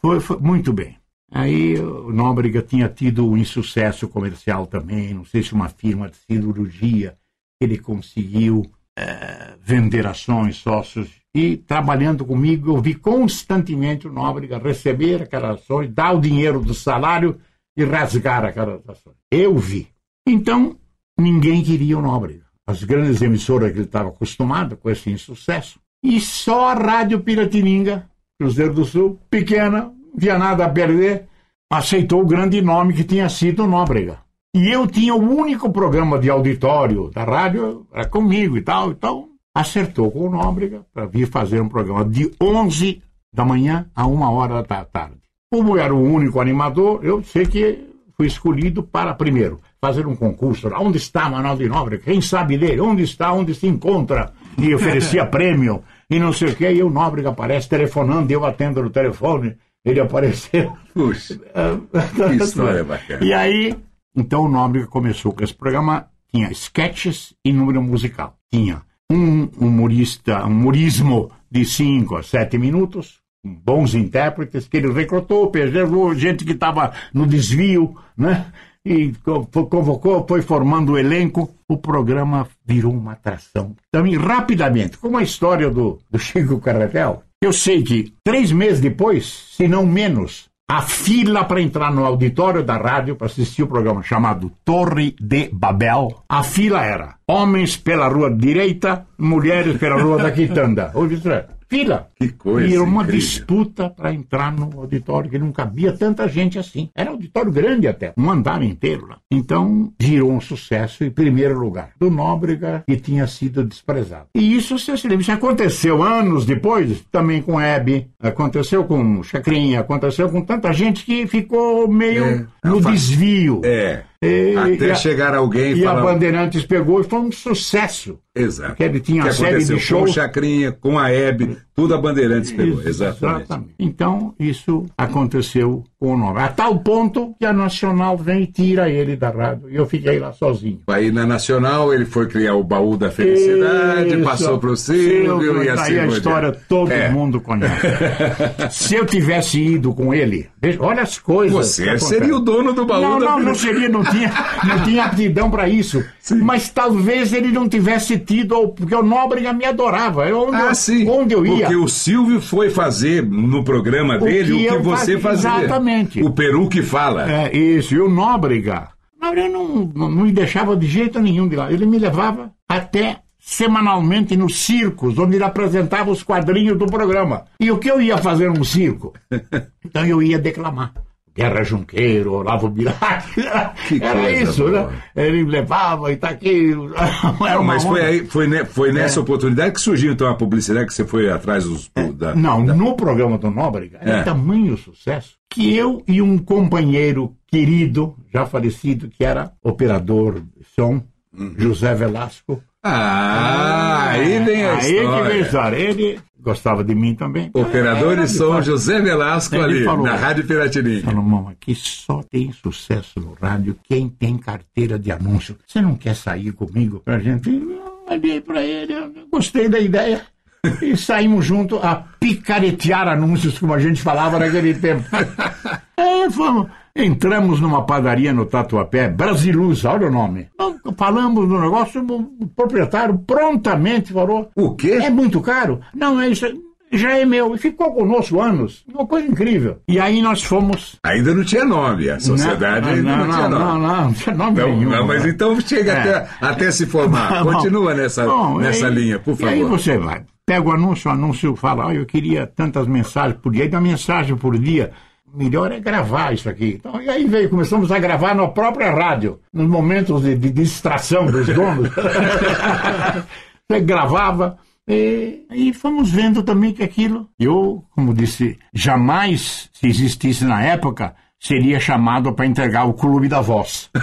Foi, foi, muito bem. Aí o Nóbrega tinha tido um insucesso comercial também, não sei se uma firma de cirurgia ele conseguiu é, vender ações, sócios, e trabalhando comigo, eu vi constantemente o Nóbrega receber aquelas ações, dar o dinheiro do salário e rasgar aquelas ações. Eu vi. Então, ninguém queria o Nóbrega. As grandes emissoras que ele estava acostumado com esse insucesso. E só a Rádio Piratininga, Cruzeiro do Sul, pequena, tinha nada a perder, aceitou o grande nome que tinha sido o Nóbrega. E eu tinha o único programa de auditório da rádio, era comigo e tal, então acertou com o Nóbrega para vir fazer um programa de 11 da manhã a uma hora da tarde. Como eu era o único animador, eu sei que fui escolhido para, primeiro, fazer um concurso. Onde está Manuel de Nóbrega? Quem sabe dele? Onde está? Onde se encontra? E oferecia (laughs) prêmio e não sei o quê. E o Nóbrega aparece telefonando, eu atendo no telefone. Ele apareceu. Puxa, (laughs) que história bacana. E aí então o Nóbrega começou com esse programa, tinha sketches e número musical. Tinha um humorista, um humorismo de 5 a 7 minutos, bons intérpretes, que ele recrutou, preservou gente que estava no desvio, né? E convocou, foi formando o elenco. O programa virou uma atração. Também, rapidamente, como a história do, do Chico Carretel, eu sei que três meses depois, se não menos, a fila para entrar no auditório da rádio para assistir o programa chamado Torre de Babel. A fila era homens pela rua direita, mulheres pela rua da quitanda. Ouve isso? Fila. Que coisa. E era uma incrível. disputa para entrar no auditório, que não cabia tanta gente assim. Era um auditório grande até, um andar inteiro lá. Então, virou um sucesso em primeiro lugar. Do Nóbrega, que tinha sido desprezado. E isso, se lembra, isso aconteceu anos depois, também com Hebe, aconteceu com Chacrinha, aconteceu com tanta gente que ficou meio É. no desvio. É. E- Até e chegar alguém e falar. a Bandeirantes pegou e foi um sucesso. Exato. Porque ele tinha que série aconteceu de com shows. o Chacrinha, com a Hebe, tudo a Bandeirantes pegou. Exatamente. Então, isso aconteceu com o nome. A tal ponto que a Nacional vem e tira ele da rádio. E eu fiquei lá sozinho. Aí na Nacional ele foi criar o baú da felicidade, Isso. passou pro Silvio, Silvio, e assim daí a história diante. todo É. mundo conhece. (laughs) Se eu tivesse ido com ele, olha as coisas. Você seria o dono do baú Não, da não, não seria, não tinha, não tinha aptidão para isso. Mas talvez ele não tivesse tido, porque o Nóbrega me adorava. Eu, onde, Ah, eu, sim. onde eu ia. Porque o Silvio foi fazer no programa dele o que que, eu você fazia, exatamente. O Peru que fala. É, isso. E o Nóbrega, Nóbrega não, não, não me deixava de jeito nenhum de lá. Ele me levava até semanalmente nos circos, onde ele apresentava os quadrinhos do programa. E o que eu ia fazer num circo? (laughs) Então eu ia declamar. Guerra Junqueiro, Olavo Bilac, (laughs) era isso, boa. né? Ele levava e tá aqui. (laughs) Era Não, mas foi, aí, foi, foi nessa oportunidade que surgiu então a publicidade que você foi atrás dos. da- Não, no programa do Nóbrega, era É. tamanho sucesso que eu e um companheiro querido, já falecido, que era operador de som, José Velasco. Ah, aí vem a Aí que vem a história. história. Ele gostava de mim também. Operador Era de som de José Velasco Ele ali, falou, na Rádio Piratininga. Salomão, aqui só tem sucesso no rádio quem tem carteira de anúncio. Você não quer sair comigo pra gente? Eu Olhei pra ele, eu gostei da ideia. E saímos junto a picaretear anúncios, como a gente falava naquele tempo. (laughs) É, fomos. Entramos numa padaria no Tatuapé, Brasiluz, olha o nome. Falamos do negócio, o proprietário prontamente falou: O quê? É muito caro? Não, é isso. Já é meu. E ficou conosco anos. Uma coisa incrível. E aí nós fomos Ainda não tinha nome, a sociedade não, ainda não, não, tinha não, nome. não, não, não tinha nome Não, nenhum. não, mas né? então chega É. até, até se formar. (laughs) Bom, Continua nessa, bom, nessa aí- linha, por E aí favor. você vai, pega o anúncio, o anúncio fala, "Ah, eu queria tantas mensagens por dia, e da mensagem por dia, melhor é gravar isso aqui. Então, e aí veio, começamos a gravar na própria rádio, nos momentos de, de distração dos donos. (laughs) Você gravava. E aí fomos vendo também que aquilo, eu, como disse, jamais, se existisse na época, seria chamado para entregar o clube da voz. (laughs)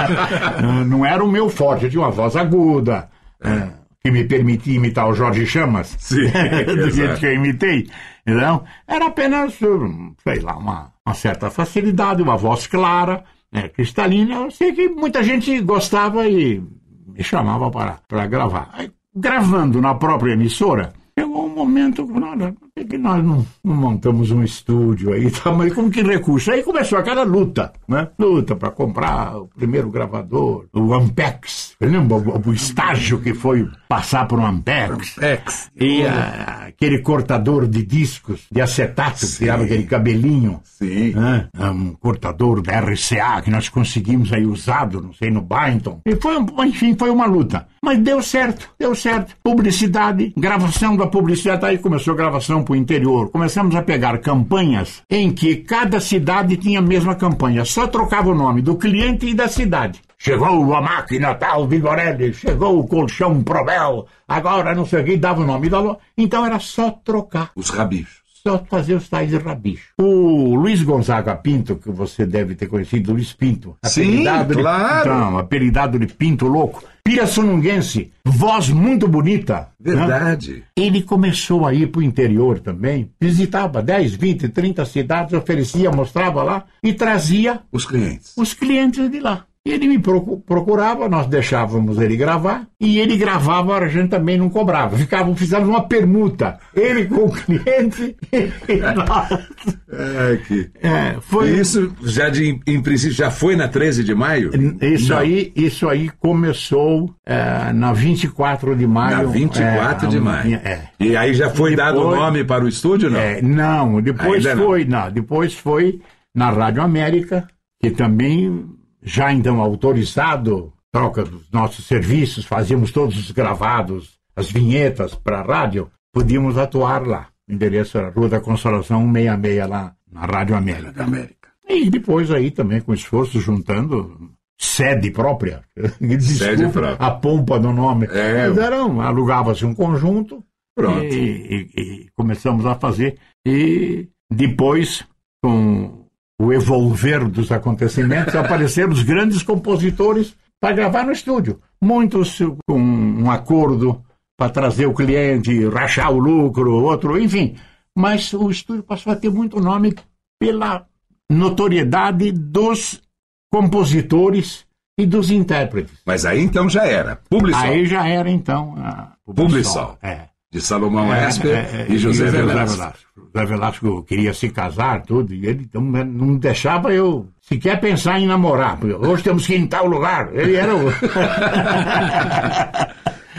(laughs) Não era o meu forte, eu tinha uma voz aguda, é, que me permitia imitar o Jorge Chamas, (laughs) Sim, (laughs) do jeito que eu imitei. Então, era apenas, sei lá, uma, uma certa facilidade, uma voz clara, né, cristalina. Eu sei que muita gente gostava e me chamava para, para gravar. Aí, gravando na própria emissora, chegou um momento que, olha, é que nós não, não montamos um estúdio aí, tá? mas como que recurso? Aí começou aquela luta, né? Luta para comprar o primeiro gravador, o Ampex. Lembra o, o estágio que foi passar por um Ampex? Ampex. E a, aquele cortador de discos, de acetato, que tirava aquele cabelinho. Sim. Né? Um cortador da RCA que nós conseguimos aí usado, não sei, no Byington. E foi, enfim, foi uma luta. Mas deu certo, deu certo. Publicidade, gravação da publicidade, aí começou a gravação para o interior. Começamos a pegar campanhas em que cada cidade tinha a mesma campanha, só trocava o nome do cliente e da cidade. Chegou a máquina tal, Vigorelli, chegou o colchão Probel, agora não sei o que, dava o nome da loja. Então era só trocar. Os rabichos. Só fazer os tais de rabicho. O Luiz Gonzaga Pinto, que você deve ter conhecido, Luiz Pinto. Sim, apelidado de- claro. Então, apelidado de Pinto Louco. Pirassununguense, voz muito bonita. né? Verdade. Ele começou a ir para o interior também, visitava 10, 20, 30 cidades, oferecia, mostrava lá e trazia Os clientes. os clientes de lá. Ele me procu- procurava, nós deixávamos ele gravar, e ele gravava, a gente também não cobrava. Ficava, fizemos uma permuta. Ele com o cliente e (laughs) nós. É, que... É, foi Isso já de, em princípio já foi na 13 de maio? Isso Não. aí, isso aí começou é, na 24 de maio. Na 24 de é, maio. É. E aí já foi dado o Depois- nome para o estúdio, não? É, não, depois Ainda não. foi, não. depois foi na Rádio América, que também já então autorizado, troca dos nossos serviços, fazíamos todos os gravados, as vinhetas para a rádio, podíamos atuar lá. O endereço era Rua da Consolação 166 lá na Rádio América. América. E depois aí também com esforço juntando sede própria. (laughs) Desculpa própria. a pompa do nome. É. Mas era um, alugava-se um conjunto Pronto. e, e- e começamos a fazer. E depois, com o evolver dos acontecimentos, apareceram os grandes compositores para gravar no estúdio. Muitos com um acordo para trazer o cliente, rachar o lucro, outro, enfim. Mas o estúdio passou a ter muito nome pela notoriedade dos compositores e dos intérpretes. Mas aí então já era. Publisol. Aí já era então a Publisol. É. De Salomão É, Esper é, é, e José Velasco. Velasco. José Velasco queria se casar, tudo, e ele então, não deixava eu sequer pensar em namorar. Hoje temos que ir em tal lugar. Ele era o. (laughs)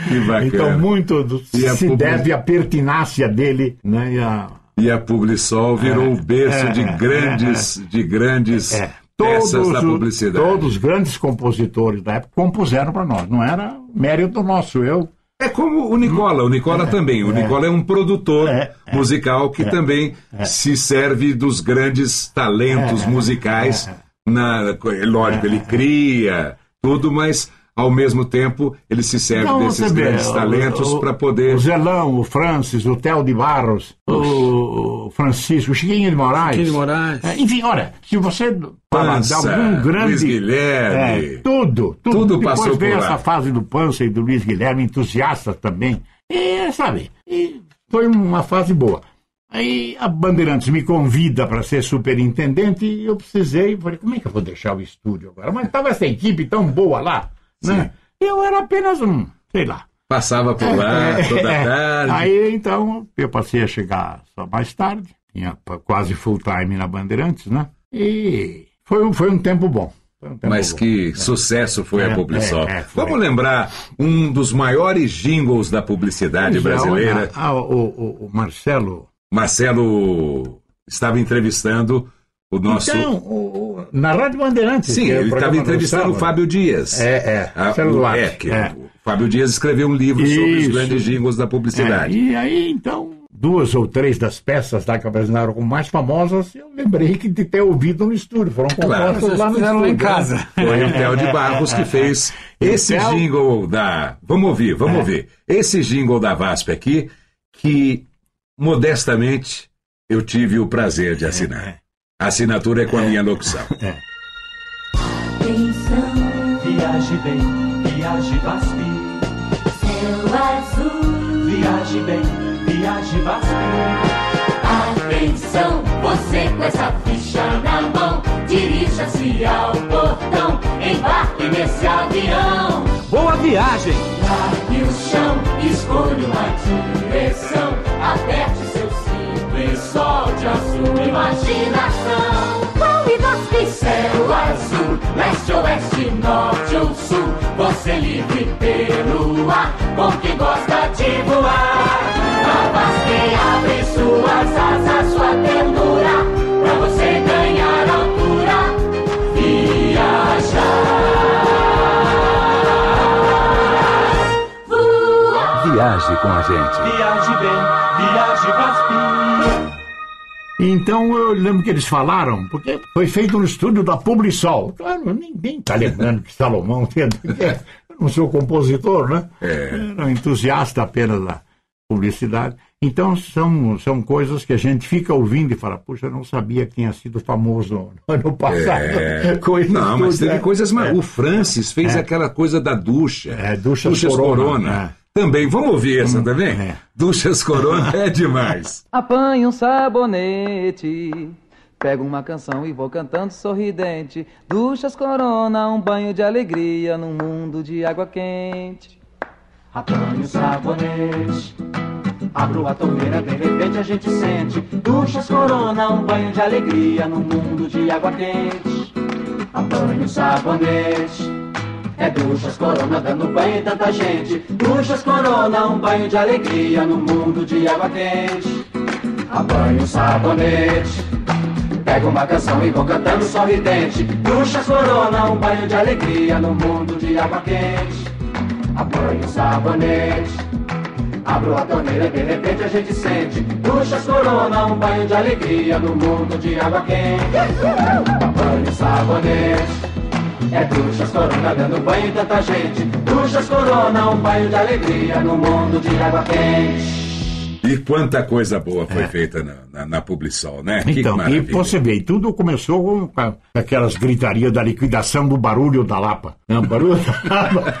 Que bacana. então, muito do- E se deve à pertinácia dele, né? E a, E a Publisol virou o berço de é, grandes, de grandes é, peças todos, da publicidade. todos os grandes compositores da época compuseram para nós. Não era mérito nosso. Eu É como o Nicola, o Nicola também. O Nicola é um produtor musical que também se serve dos grandes talentos musicais. Na, é lógico, ele cria tudo, mas ao mesmo tempo ele se serve Não, desses vê, grandes o- talentos para poder. O Zelão, o Francis, o Theo de Barros, o Francisco, o Chiquinho de Moraes. Chiquinho de Moraes. É, enfim, olha, se você falar de Pança, algum grande. Luiz Guilherme. É, tudo, tudo. Tudo Depois passou veio por lá. essa fase do Pança e do Luiz Guilherme, entusiastas também. E, sabe, e foi uma fase boa. Aí a Bandeirantes me convida para ser superintendente e eu precisei, falei, como é que eu vou deixar o estúdio agora? Mas estava essa equipe tão boa lá, né? Eu era apenas um, sei lá, Passava por lá é, toda é. tarde. Aí então eu passei a chegar só mais tarde, tinha quase full time na Bandeirantes, né? E foi um, foi um tempo bom. Um tempo Mas bom. que sucesso foi É, a Publisol. é, é, foi. Vamos lembrar um dos maiores jingles da publicidade é, brasileira. a- a- o, o- o Marcelo. Marcelo estava entrevistando o nosso. Então, o- na Rádio Bandeirantes. Sim, é ele estava entrevistando o. Fábio Dias. É, é, Ah, Marcelo o- é, que é. o Fábio Dias escreveu um livro sobre os Isso. grandes jingles da É, publicidade. e aí, então, duas ou três das peças lá que apresentaram como mais famosas, eu lembrei que de ter ouvido no estúdio. Foram Claro. compostas lá no Fizeram lá estúdio. em casa. né? Foi o Theo de Barros que fez (laughs) esse Theo- jingle da. Vamos ouvir, vamos É. ouvir. Esse jingle da VASP aqui, que modestamente eu tive o prazer de assinar. A assinatura é com a minha locução. Viaje bem, viaje VASP. Céu azul. Viaje bem, viaje VASP. Atenção, você com essa ficha na mão, dirija-se ao portão, embarque nesse avião. Boa viagem! Largue o chão, escolha uma direção, aperte seu cinto. imaginação. Qual e Céu azul, leste, oeste, norte ou sul. Você livre pelo ar, com quem gosta de voar. A paz que abre suas asas, sua ternura, pra você ganhar altura. Viajar. Voar. Viaje com a gente. Viaje bem, viaje Vaspi. Então eu lembro que eles falaram, porque foi feito no estúdio da Publisol. Claro, ninguém está lembrando que Salomão tinha. (laughs) Não sou compositor, né? Era um entusiasta apenas da publicidade. Então são, são coisas que a gente fica ouvindo e fala, puxa, eu não sabia que tinha sido famoso no ano passado. (laughs) É. Coisas Não, mas tudo, teve né? coisas mais. É. O Francis fez É. aquela coisa da ducha. É, Duchas Corona, é. Também, vamos ouvir essa também? Duchas Corona é demais. (laughs) Apanho um sabonete, pego uma canção e vou cantando sorridente. Duchas corona, um banho de alegria num mundo de água quente. Apanho sabonete, abro a torneira, de repente a gente sente. Duchas corona, um banho de alegria num mundo de água quente. Apanho sabonete, é duchas corona dando banho em tanta gente. Duchas corona, um banho de alegria num mundo de água quente. Apanho sabonete. Pego uma canção e vou cantando sorridente. Duchas corona, um banho de alegria no mundo de água quente. Apanho sabonete. Abro a torneira e de repente a gente sente. Duchas corona, um banho de alegria no mundo de água quente. Apanho sabonete. É duchas corona dando banho em tanta gente. Duchas corona, um banho de alegria no mundo de água quente. E quanta coisa boa foi feita na, na, na Publisol, né? Que Então, e maravilha. você vê, e tudo começou com, aquelas gritarias da liquidação do barulho da Lapa. Não, barulho da Lapa.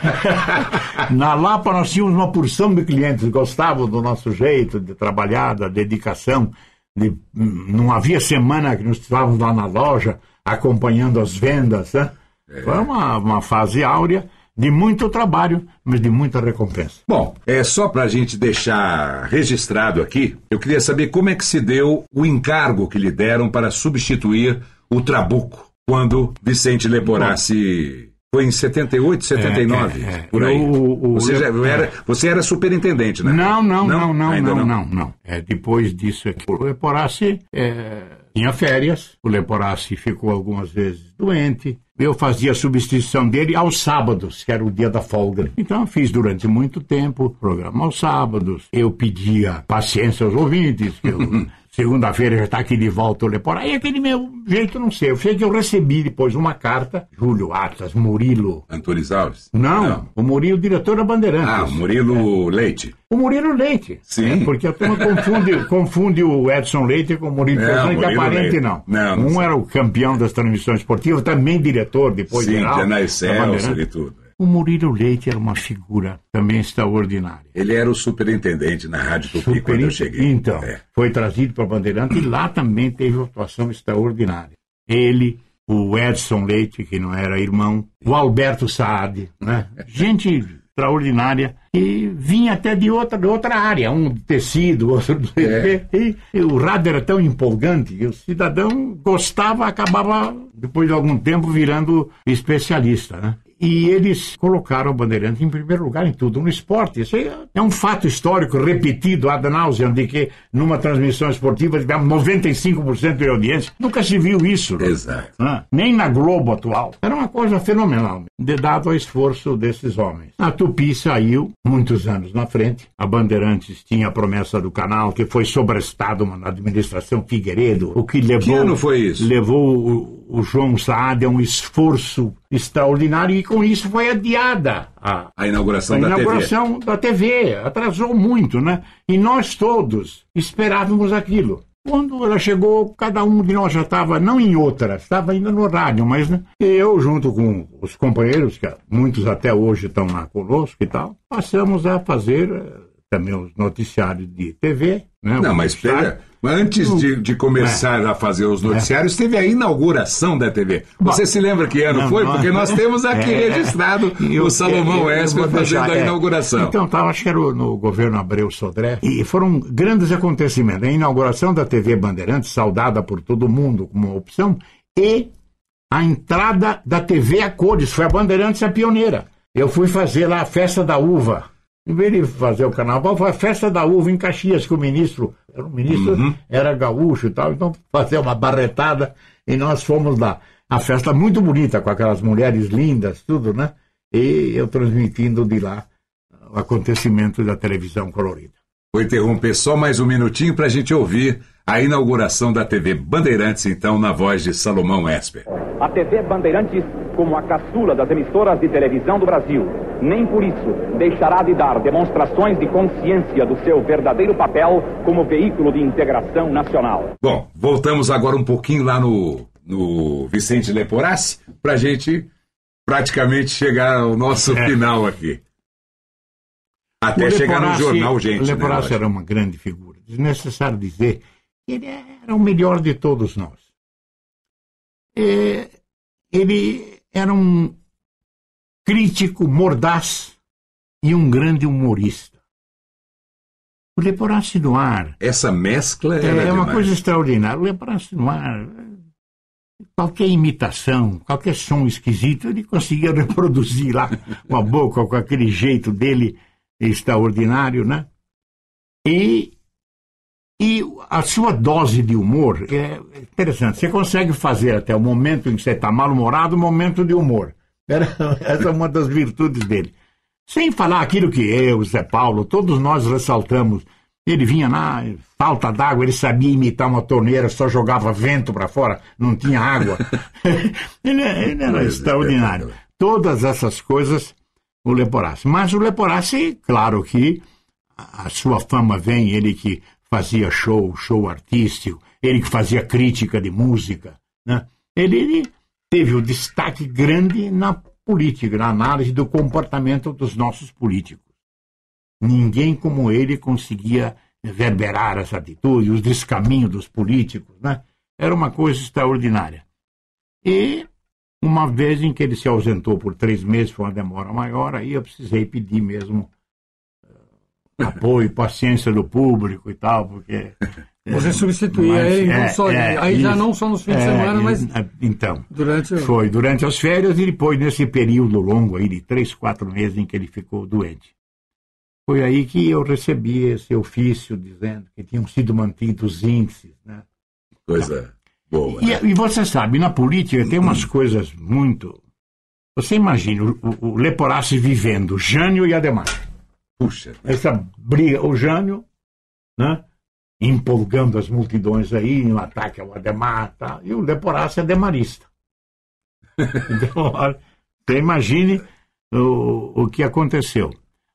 (laughs) Na Lapa nós tínhamos uma porção de clientes que gostavam do nosso jeito de trabalhar, da dedicação. de- hum, não havia semana que nós estávamos lá na loja acompanhando as vendas. Né? Foi uma, uma fase áurea de muito trabalho, mas de muita recompensa. Bom, é só para a gente deixar registrado aqui, eu queria saber como é que se deu o encargo que lhe deram para substituir o Trabuco, quando Vicente Leporassi... Foi em 78, 79, É, é, é. por aí. O- o- você, já era, você era superintendente, né? Não, não, não, não, Ainda não, não, não. É, depois disso aqui, o Leporassi é, tinha férias, o Leporassi ficou algumas vezes doente, eu fazia a substituição dele aos sábados, que era o dia da folga. Então fiz durante muito tempo programa aos sábados, eu pedia paciência aos ouvintes. (laughs) Segunda-feira já está aqui de volta o Leporassi. E aquele meu jeito, não sei. Eu sei que eu recebi depois uma carta, Júlio Atlas, Murilo. Antunes Alves? Não, o Murilo, diretor da Bandeirantes. Ah, o Murilo Leite. O Murilo Leite. Sim. É, porque a turma confunde, (laughs) confunde o Edson Leite com o Murilo É, que é Murilo aparente não. Não, não um sei. era o campeão das transmissões esportivas, também diretor, depois Sim, que é na da Excelsior Bandeirantes. e tudo. O Murilo Leite era uma figura também extraordinária. Ele era o superintendente na Rádio Tupi quando eu cheguei. Então, É. foi trazido para a Bandeirante e lá também teve uma atuação extraordinária. Ele, o Edson Leite, que não era irmão, o Alberto Saad, né? Gente extraordinária e vinha até de outra, de outra área, um de tecido, outro do É. e, e o rádio era tão empolgante que o cidadão gostava, acabava, depois de algum tempo, virando especialista, né? E eles colocaram o Bandeirante em primeiro lugar em tudo, no esporte. Isso aí é um fato histórico repetido ad nauseam de que numa transmissão esportiva tivemos 95% de audiência. Nunca se viu isso. né? Exato. Ah, Nem na Globo atual. Era uma coisa fenomenal, de dado ao esforço desses homens. A Tupi saiu muitos anos na frente. A Bandeirantes tinha a promessa do canal, que foi sobrestado na administração Figueiredo, o que levou. ano foi isso? Levou o, João Saad a um esforço extraordinário e com isso foi adiada a, A inauguração a da TV. inauguração da TV. Atrasou muito, né? E nós todos esperávamos aquilo. Quando ela chegou, cada um de nós já estava, não em outra, estava ainda no rádio, mas né, eu, junto com os companheiros, que muitos até hoje estão lá conosco e tal, passamos a fazer eh, também os noticiários de TV. Né, Não, mas pera, antes de, de começar É. a fazer os noticiários, teve a inauguração da TV. Você se lembra que ano Não, foi? não. Porque nós temos aqui (laughs) É, registrado eu- o Salomão Esper fazendo deixar, a é. inauguração. Então, tava, acho que era no governo Abreu Sodré. E foram grandes acontecimentos. A inauguração da TV Bandeirantes, saudada por todo mundo como uma opção, e a entrada da TV a cores. Foi a Bandeirantes a pioneira. Eu fui fazer lá a festa da uva. Em vez de fazer o carnaval, foi a festa da uva em Caxias, que o ministro, era o ministro Uhum. era gaúcho e tal, então fazer uma barretada e nós fomos lá. A festa muito bonita, com aquelas mulheres lindas, tudo, né? E eu transmitindo de lá o acontecimento da televisão colorida. Vou interromper só mais um minutinho para a gente ouvir a inauguração da TV Bandeirantes, então, na voz de Salomão Esper. A TV Bandeirantes, como a caçula das emissoras de televisão do Brasil, nem por isso deixará de dar demonstrações de consciência do seu verdadeiro papel como veículo de integração nacional. Bom, voltamos agora um pouquinho lá no, no Vicente Leporassi para a gente praticamente chegar ao nosso É. final aqui. Até O chegar no jornal, gente. O né, Leporassi lógico. era uma grande figura. Desnecessário dizer que ele era o melhor de todos nós. É, ele era um crítico mordaz e um grande humorista. O Leporassi no ar Essa mescla é, era é uma demais. coisa extraordinária. O Leporassi no ar, qualquer imitação, qualquer som esquisito, ele conseguia (laughs) reproduzir lá com a boca, com aquele jeito dele extraordinário, né? E, e a sua dose de humor é interessante. Você consegue fazer até o momento em que você está mal-humorado, um momento de humor. Era- (laughs) Essa é uma das virtudes dele. Sem falar aquilo que eu, Zé Paulo, todos nós ressaltamos. Ele vinha lá, falta d'água, ele sabia imitar uma torneira, só jogava vento para fora, não tinha água. (laughs) ele, ele era extraordinário. Todas essas coisas, o Leporassi. Mas o Leporassi, claro que a a sua fama vem, ele que fazia show, show artístico, ele que fazia crítica de música, né? ele, ele teve o destaque grande na política, na análise do comportamento dos nossos políticos. Ninguém como ele conseguia reverberar essa atitude, os descaminhos dos políticos, né? Era uma coisa extraordinária. E uma vez em que ele se ausentou por três meses, foi uma demora maior, aí eu precisei pedir mesmo eh, apoio, (laughs) paciência do público e tal, porque... Você eh, substituía mas, ele, não é, só, é, aí já isso. não só nos fins de É, semana, mas e- Então, durante o... foi durante as férias e depois nesse período longo aí de três, quatro meses em que ele ficou doente. Foi aí que eu recebi esse ofício dizendo que tinham sido mantidos os índices, né? Coisa boa. né? E, e você sabe, na política tem umas coisas muito. Você imagina o, o, o Leporassi vivendo, Jânio e Ademar. Puxa. Essa briga, o Jânio, né? Empolgando as multidões aí, no ataque ao Ademar, tá? e o Leporassi é ademarista. (laughs) Então, você imagine o, o que aconteceu.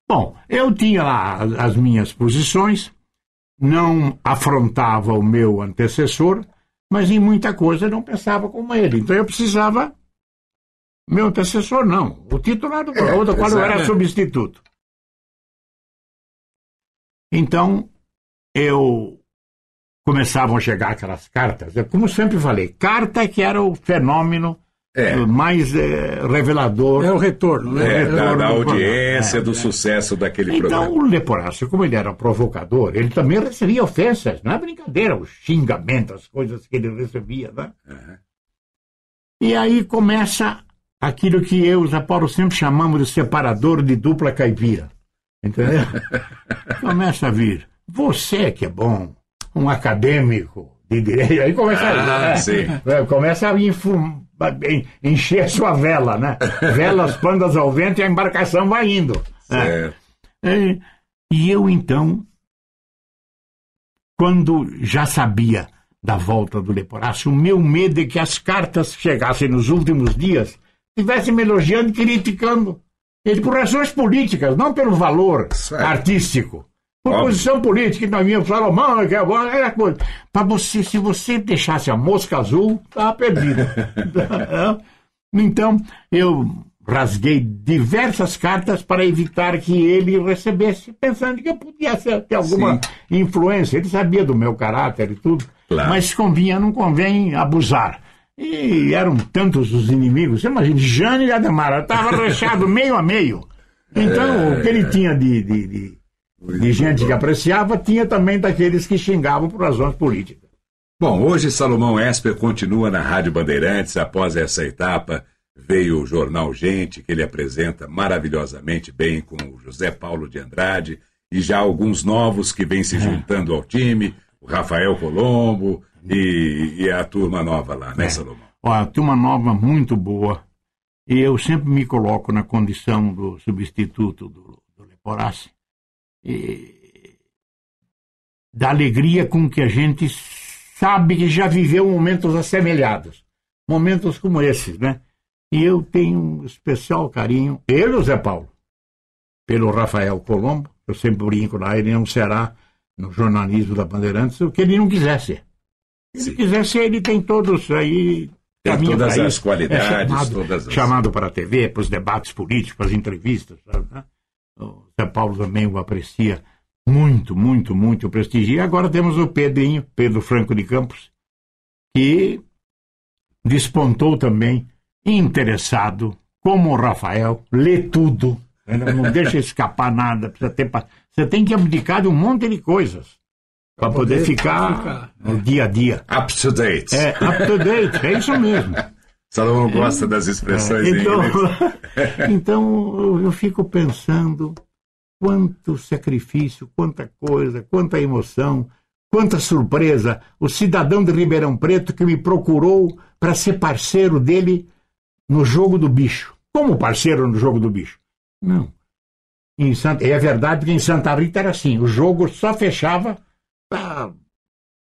Bom, eu tinha lá as, as minhas posições, não afrontava o meu antecessor, mas em muita coisa não pensava como ele. Então eu precisava. Meu antecessor não, o titular do É, do qual eu era exato. substituto. Então, eu começavam a chegar aquelas cartas. Eu, como sempre falei, carta que era o fenômeno É. eh, mais eh, revelador. É o retorno, né? É, É o da, retorno da audiência, É, do é. sucesso daquele Então, programa. o Leporassi, como ele era provocador, ele também recebia ofensas. Não é brincadeira, os xingamentos, as coisas que ele recebia, né? E aí começa aquilo que eu, Zé Paulo, sempre chamamos de separador de dupla caipira. Entendeu? (laughs) começa a vir. Você que é bom, um acadêmico de direito. Aí começa Ah, a, sim. é, começa a infum- en- encher a sua vela, né? Velas pandas ao vento e a embarcação vai indo. né? Certo. É, e eu então, quando já sabia da volta do Leporassi, o meu medo é que as cartas chegassem nos últimos dias estivessem me elogiando e criticando. Ele por razões políticas, não pelo valor artístico. Por Óbvio. posição política, que nós vínhamos falar, mano, que é bom, é coisa. Para você, se você deixasse a mosca azul, estava perdido. (laughs) (laughs) então, eu rasguei diversas cartas para evitar que ele recebesse, pensando que eu podia ter alguma Sim. influência. Ele sabia do meu caráter e tudo, Claro. mas convinha, não convém abusar. E eram tantos os inimigos. Você imagina, Jane e Ademar, estava recheado (laughs) meio a meio. Então, É, o que ele tinha de, de, de, de gente que apreciava, tinha também daqueles que xingavam por razões políticas. Bom, hoje Salomão Esper continua na Rádio Bandeirantes. Após essa etapa, veio o jornal Gente, que ele apresenta maravilhosamente bem com o José Paulo de Andrade, e já alguns novos que vêm se juntando ao time, o Rafael Colombo e, e a turma nova lá, né, É. Salomão? Ó, a turma nova muito boa. E eu sempre me coloco na condição do substituto do, do Leporassi. Da alegria com que a gente sabe que já viveu momentos assemelhados. Momentos como esses, né? E eu tenho um especial carinho, ele, o Zé Paulo, pelo Rafael Colombo. Eu sempre brinco lá, ele não será no jornalismo da Bandeirantes o que ele não quiser ser. Se ele quiser ser, ele tem todos aí. Tem todas as isso. qualidades, É chamado, todas as- chamado para a TV, para os debates políticos, para as entrevistas. sabe, né? O Zé Paulo também o aprecia muito, muito, muito o prestigia. E agora temos o Pedrinho, Pedro Franco de Campos, que despontou também interessado, como o Rafael, lê tudo, né? não deixa (laughs) escapar nada, precisa ter você tem que abdicar de um monte de coisas para poder, poder ficar, ficar, no dia a dia. Up to date. É, up to date, é isso mesmo. (laughs) Salomão gosta das expressões em então, (laughs) então eu- eu fico pensando quanto sacrifício, quanta coisa, quanta emoção, quanta surpresa. O cidadão de Ribeirão Preto que me procurou para ser parceiro dele no jogo do bicho. Como parceiro no jogo do bicho? Não. Em Santa, é verdade que em Santa Rita era assim, o jogo só fechava ah,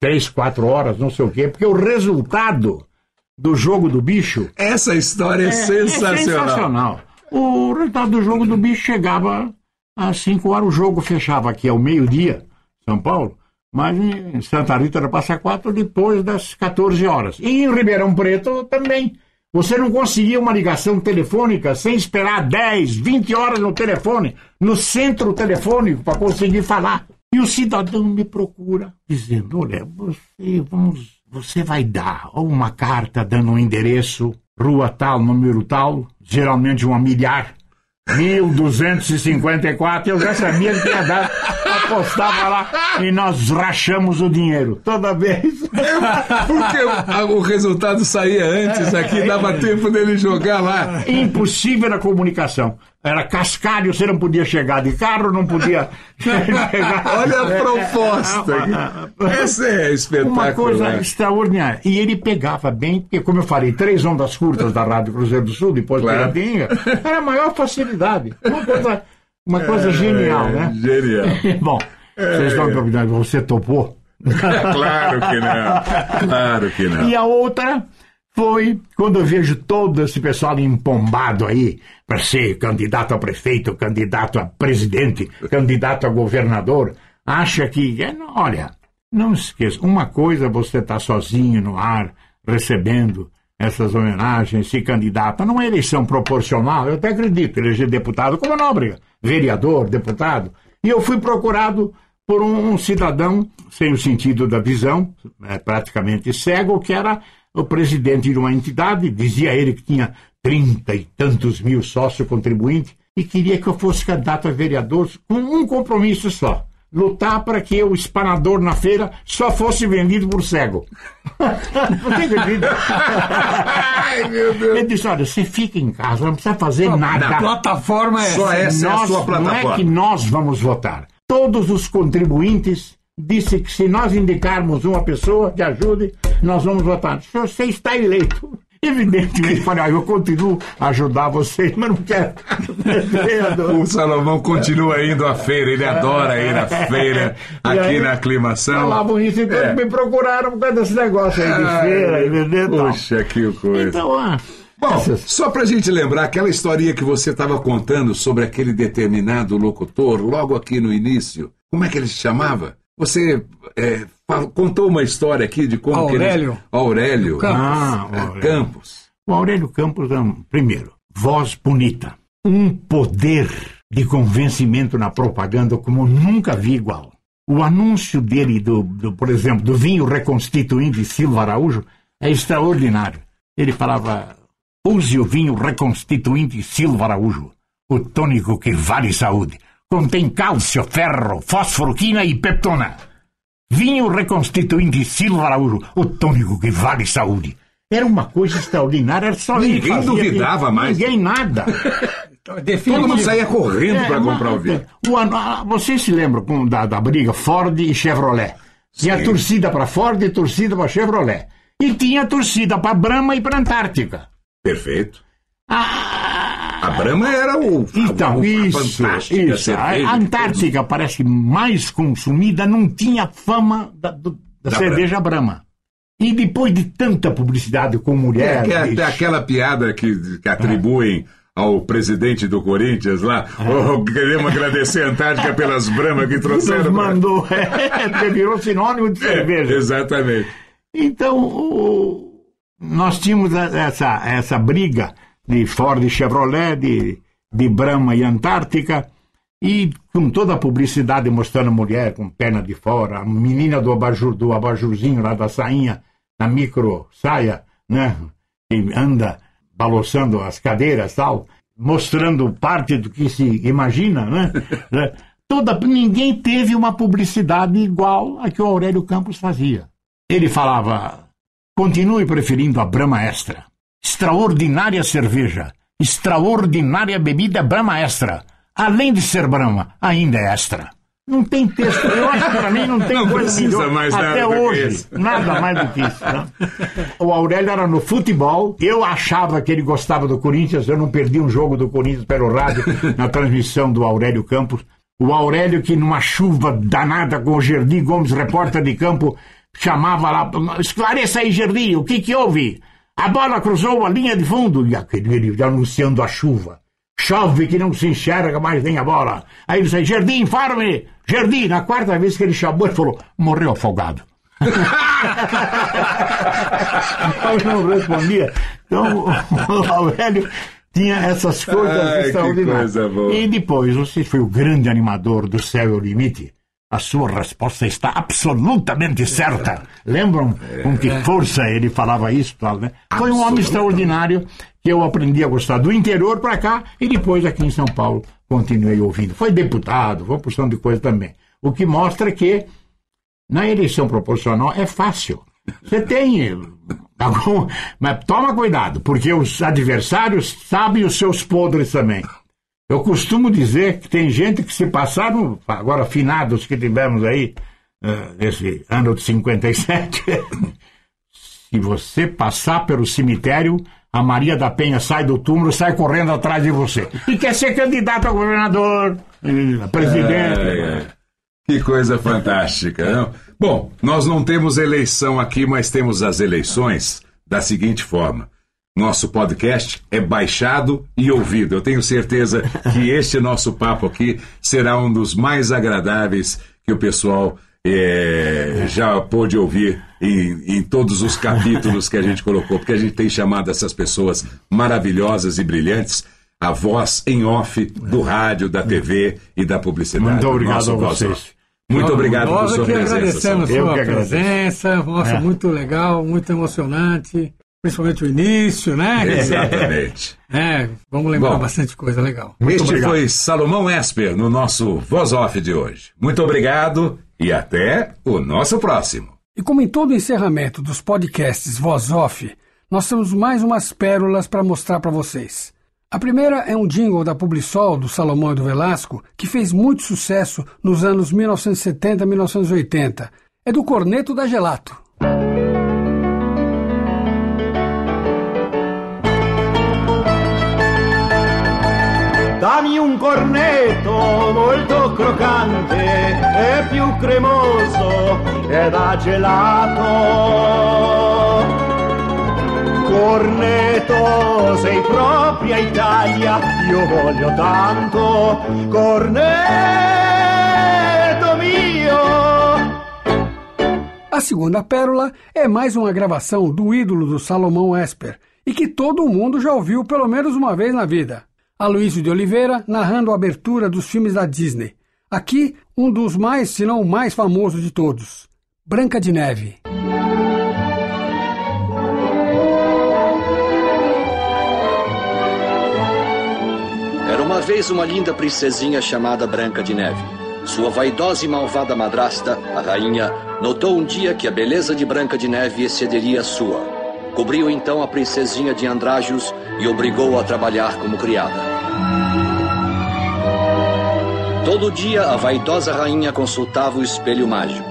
três, quatro horas, não sei o quê, porque o resultado do jogo do bicho. Essa história é, sensacional. sensacional. O resultado do jogo do bicho chegava às 5 horas, o jogo fechava aqui ao meio-dia, São Paulo, mas em Santa Rita era Passa Quatro depois das 14 horas. E em Ribeirão Preto também. Você não conseguia uma ligação telefônica sem esperar 10, 20 horas no telefone, no centro telefônico, para conseguir falar. E o cidadão me procura, dizendo: Olha, você, vamos, você vai dar uma carta dando um endereço, rua tal, número tal, geralmente uma milhar. 1254, eu já sabia que ia dar, apostava lá e nós rachamos o dinheiro toda vez. Porque o, o resultado saía antes, aqui dava tempo dele jogar lá. Impossível a comunicação. Era cascalho, você não podia chegar de carro, não podia (laughs) chegar. Olha a proposta. Essa é espetacular. Uma coisa extraordinária. E ele pegava bem, porque, como eu falei, três ondas curtas da Rádio Cruzeiro do Sul, depois Claro. Piratinga, era a maior facilidade. Uma coisa, uma coisa É, genial, né? Genial. (laughs) Bom, vocês estão convidados, você topou? (laughs) Claro que não. Claro que não. E a outra foi quando eu vejo todo esse pessoal empombado aí para ser candidato a prefeito, candidato a presidente, candidato a governador, acha que, é, olha, não esqueça, uma coisa é você estar sozinho no ar, recebendo essas homenagens, se candidata, não é eleição proporcional, eu até acredito, eleger deputado como Nóbrega, vereador, deputado, e eu fui procurado por um, um cidadão sem o sentido da visão, é, praticamente cego, que era o presidente de uma entidade, dizia ele que tinha trinta e tantos mil sócios contribuintes, e queria que eu fosse candidato a vereador com um compromisso só. Lutar para que o espanador na feira só fosse vendido por cego. (laughs) Você acredita? Ai, meu Deus. Ele disse: olha, você fica em casa, não precisa fazer A nada. plataforma é Só essa é a Nós- sua Não plataforma. é que nós vamos votar. Todos os contribuintes disse que se nós indicarmos uma pessoa que ajude, nós vamos votar. Se Você está eleito. Evidentemente, falei, ah, eu continuo a ajudar vocês, mas não quero. (laughs) O Salomão continua indo à feira, ele adora ir à feira, aqui aí, na aclimação. Falavam isso, então É. me procuraram por causa desse negócio aí de Ai, feira e e tal. Puxa, que coisa. Então, ah, Bom, essas- só pra gente lembrar aquela historinha que você estava contando sobre aquele determinado locutor, logo aqui no início. Como é que ele se chamava? Você é, contou uma história aqui de como que ele- Aurélio. Aurélio. Campos. Ah, É, Aurélio. Campos. O Aurélio Campos, é um- primeiro, voz bonita, um poder de convencimento na propaganda como nunca vi igual. O anúncio dele, do, do, por exemplo, do vinho reconstituinte Silva Araújo, é extraordinário. Ele falava: use o vinho reconstituinte Silva Araújo, o tônico que vale saúde. Contém cálcio, ferro, fósforo, quina e peptona. Vinho reconstituinte Silva Araújo, o tônico que vale saúde. Era uma coisa extraordinária, era só Ninguém fazia, duvidava mais. Ninguém nada. (laughs) Todo mundo saía correndo É, para comprar o vinho. o ano- ah, Você se lembra com- da, da briga Ford e Chevrolet? Tinha Sim. torcida para Ford e torcida para Chevrolet. E tinha torcida para Brahma e para Antártica. Perfeito. A Brahma era o. Então, a, isso, fantástica isso. A Antártica parece que mais consumida não tinha fama da, do- da Da cerveja Brahma. E depois de tanta publicidade com É, mulher. que é até aquela piada que, que atribuem ao presidente do Corinthians lá. "Oh, queremos agradecer a Antártica pelas bramas que trouxeram. nos pra-" mandou, (laughs) é, virou sinônimo de É, cerveja. exatamente. Então, o- nós tínhamos essa, essa briga de Ford e Chevrolet, de, de Brahma e Antártica, e com toda a publicidade mostrando a mulher com perna de fora, a menina do, abajur, do abajurzinho lá da sainha, na micro saia, né? E anda balançando as cadeiras tal, mostrando parte do que se imagina, né? Né? (laughs) Toda, ninguém teve uma publicidade igual a que o Aurélio Campos fazia. Ele falava: continue preferindo a Brahma Extra. Extraordinária cerveja, extraordinária bebida Brahma Extra. Além de ser Brahma, ainda é extra. Não tem texto. Eu acho que para mim não tem Não coisa melhor. mais Até hoje. Nada mais do que isso. né? O Aurélio era no futebol. Eu achava que ele gostava do Corinthians. Eu não perdi um jogo do Corinthians pelo rádio (laughs) na transmissão do Aurélio Campos. O Aurélio, que numa chuva danada com o Gerdi Gomes, repórter de campo, chamava lá: esclareça aí, Gerdi, o que que houve? A bola cruzou a linha de fundo. E aquele ele anunciando a chuva. Chove que não se enxerga mais nem a bola. Aí ele disse: Gerdi, informe! Gerdi, na quarta vez que ele chamou, ele falou: morreu afogado. (laughs) Eu não respondia. Então, o Aurélio tinha essas coisas Ai, que extraordinárias. coisa. E depois, você foi o grande animador do Céu é o Limite. A sua resposta está absolutamente certa. Lembram com que força ele falava isso? Tal, né? Foi um homem extraordinário que eu aprendi a gostar do interior para cá e depois aqui em São Paulo continuei ouvindo. Foi deputado, foi porção de coisa também. O que mostra que na eleição proporcional é fácil. Você tem (laughs) algum. Mas toma cuidado, porque os adversários sabem os seus podres também. Eu costumo dizer que tem gente que se passaram, agora finados que tivemos aí, eh, nesse ano de 57, (laughs) se você passar pelo cemitério, a Maria da Penha sai do túmulo, sai correndo atrás de você. E quer ser candidato a governador, eh, a presidente. Ai, ai. Que coisa fantástica, não? Bom, nós não temos eleição aqui, mas temos as eleições da seguinte forma. Nosso podcast é baixado e ouvido. Eu tenho certeza que (laughs) este nosso papo aqui será um dos mais agradáveis que o pessoal eh, já pôde ouvir em, em todos os capítulos que a gente colocou, porque a gente tem chamado essas pessoas maravilhosas e brilhantes a voz em off do rádio, da TV e da publicidade. Muito obrigado Nosso a vocês. off. Muito obrigado por Nós sua aqui presença. agradecemos a Saulo. sua presença, nossa, É. muito legal, muito emocionante, principalmente o início, né? Exatamente. É, vamos lembrar Bom, bastante coisa legal. este foi Salomão Esper no nosso Voz Off de hoje. Muito obrigado e até o nosso próximo. E como em todo encerramento dos podcasts Voz Off, nós temos mais umas pérolas para mostrar para vocês. A primeira é um jingle da Publisol do Salomão e do Velasco, que fez muito sucesso nos anos 1970 e 1980. É do Corneto da Gelato. Dammi un cornetto molto croccante e più cremoso e da gelato. Cornetto, sei propria Italia, io voglio tanto. Cornetto mio. A segunda pérola é mais uma gravação do ídolo do Salomão Esper e que todo mundo já ouviu pelo menos uma vez na vida. Aloysio de Oliveira narrando a abertura dos filmes da Disney. Aqui, um dos mais, se não o mais famoso de todos, Branca de Neve. Era uma vez uma linda princesinha chamada Branca de Neve. Sua vaidosa e malvada madrasta, a rainha, notou um dia que a beleza de Branca de Neve excederia a sua. Cobriu então a princesinha de andrajos e obrigou-a a trabalhar como criada. Todo dia a vaidosa rainha consultava o espelho mágico.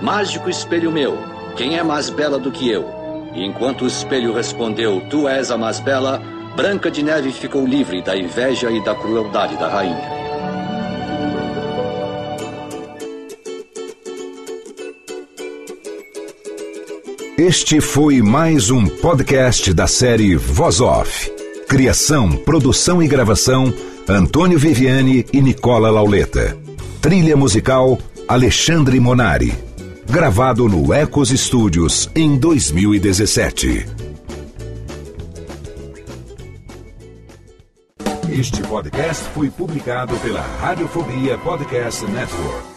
Mágico espelho meu, quem é mais bela do que eu? E enquanto o espelho respondeu, Tu és a mais bela, Branca de Neve ficou livre da inveja e da crueldade da rainha. Este foi mais um podcast da série Voz Off. Criação, produção e gravação: Antônio Viviane e Nicola Lauleta. Trilha musical: Alexandre Monari. Gravado no Ecos Studios em 2017. Este podcast foi publicado pela Radiofobia Podcast Network.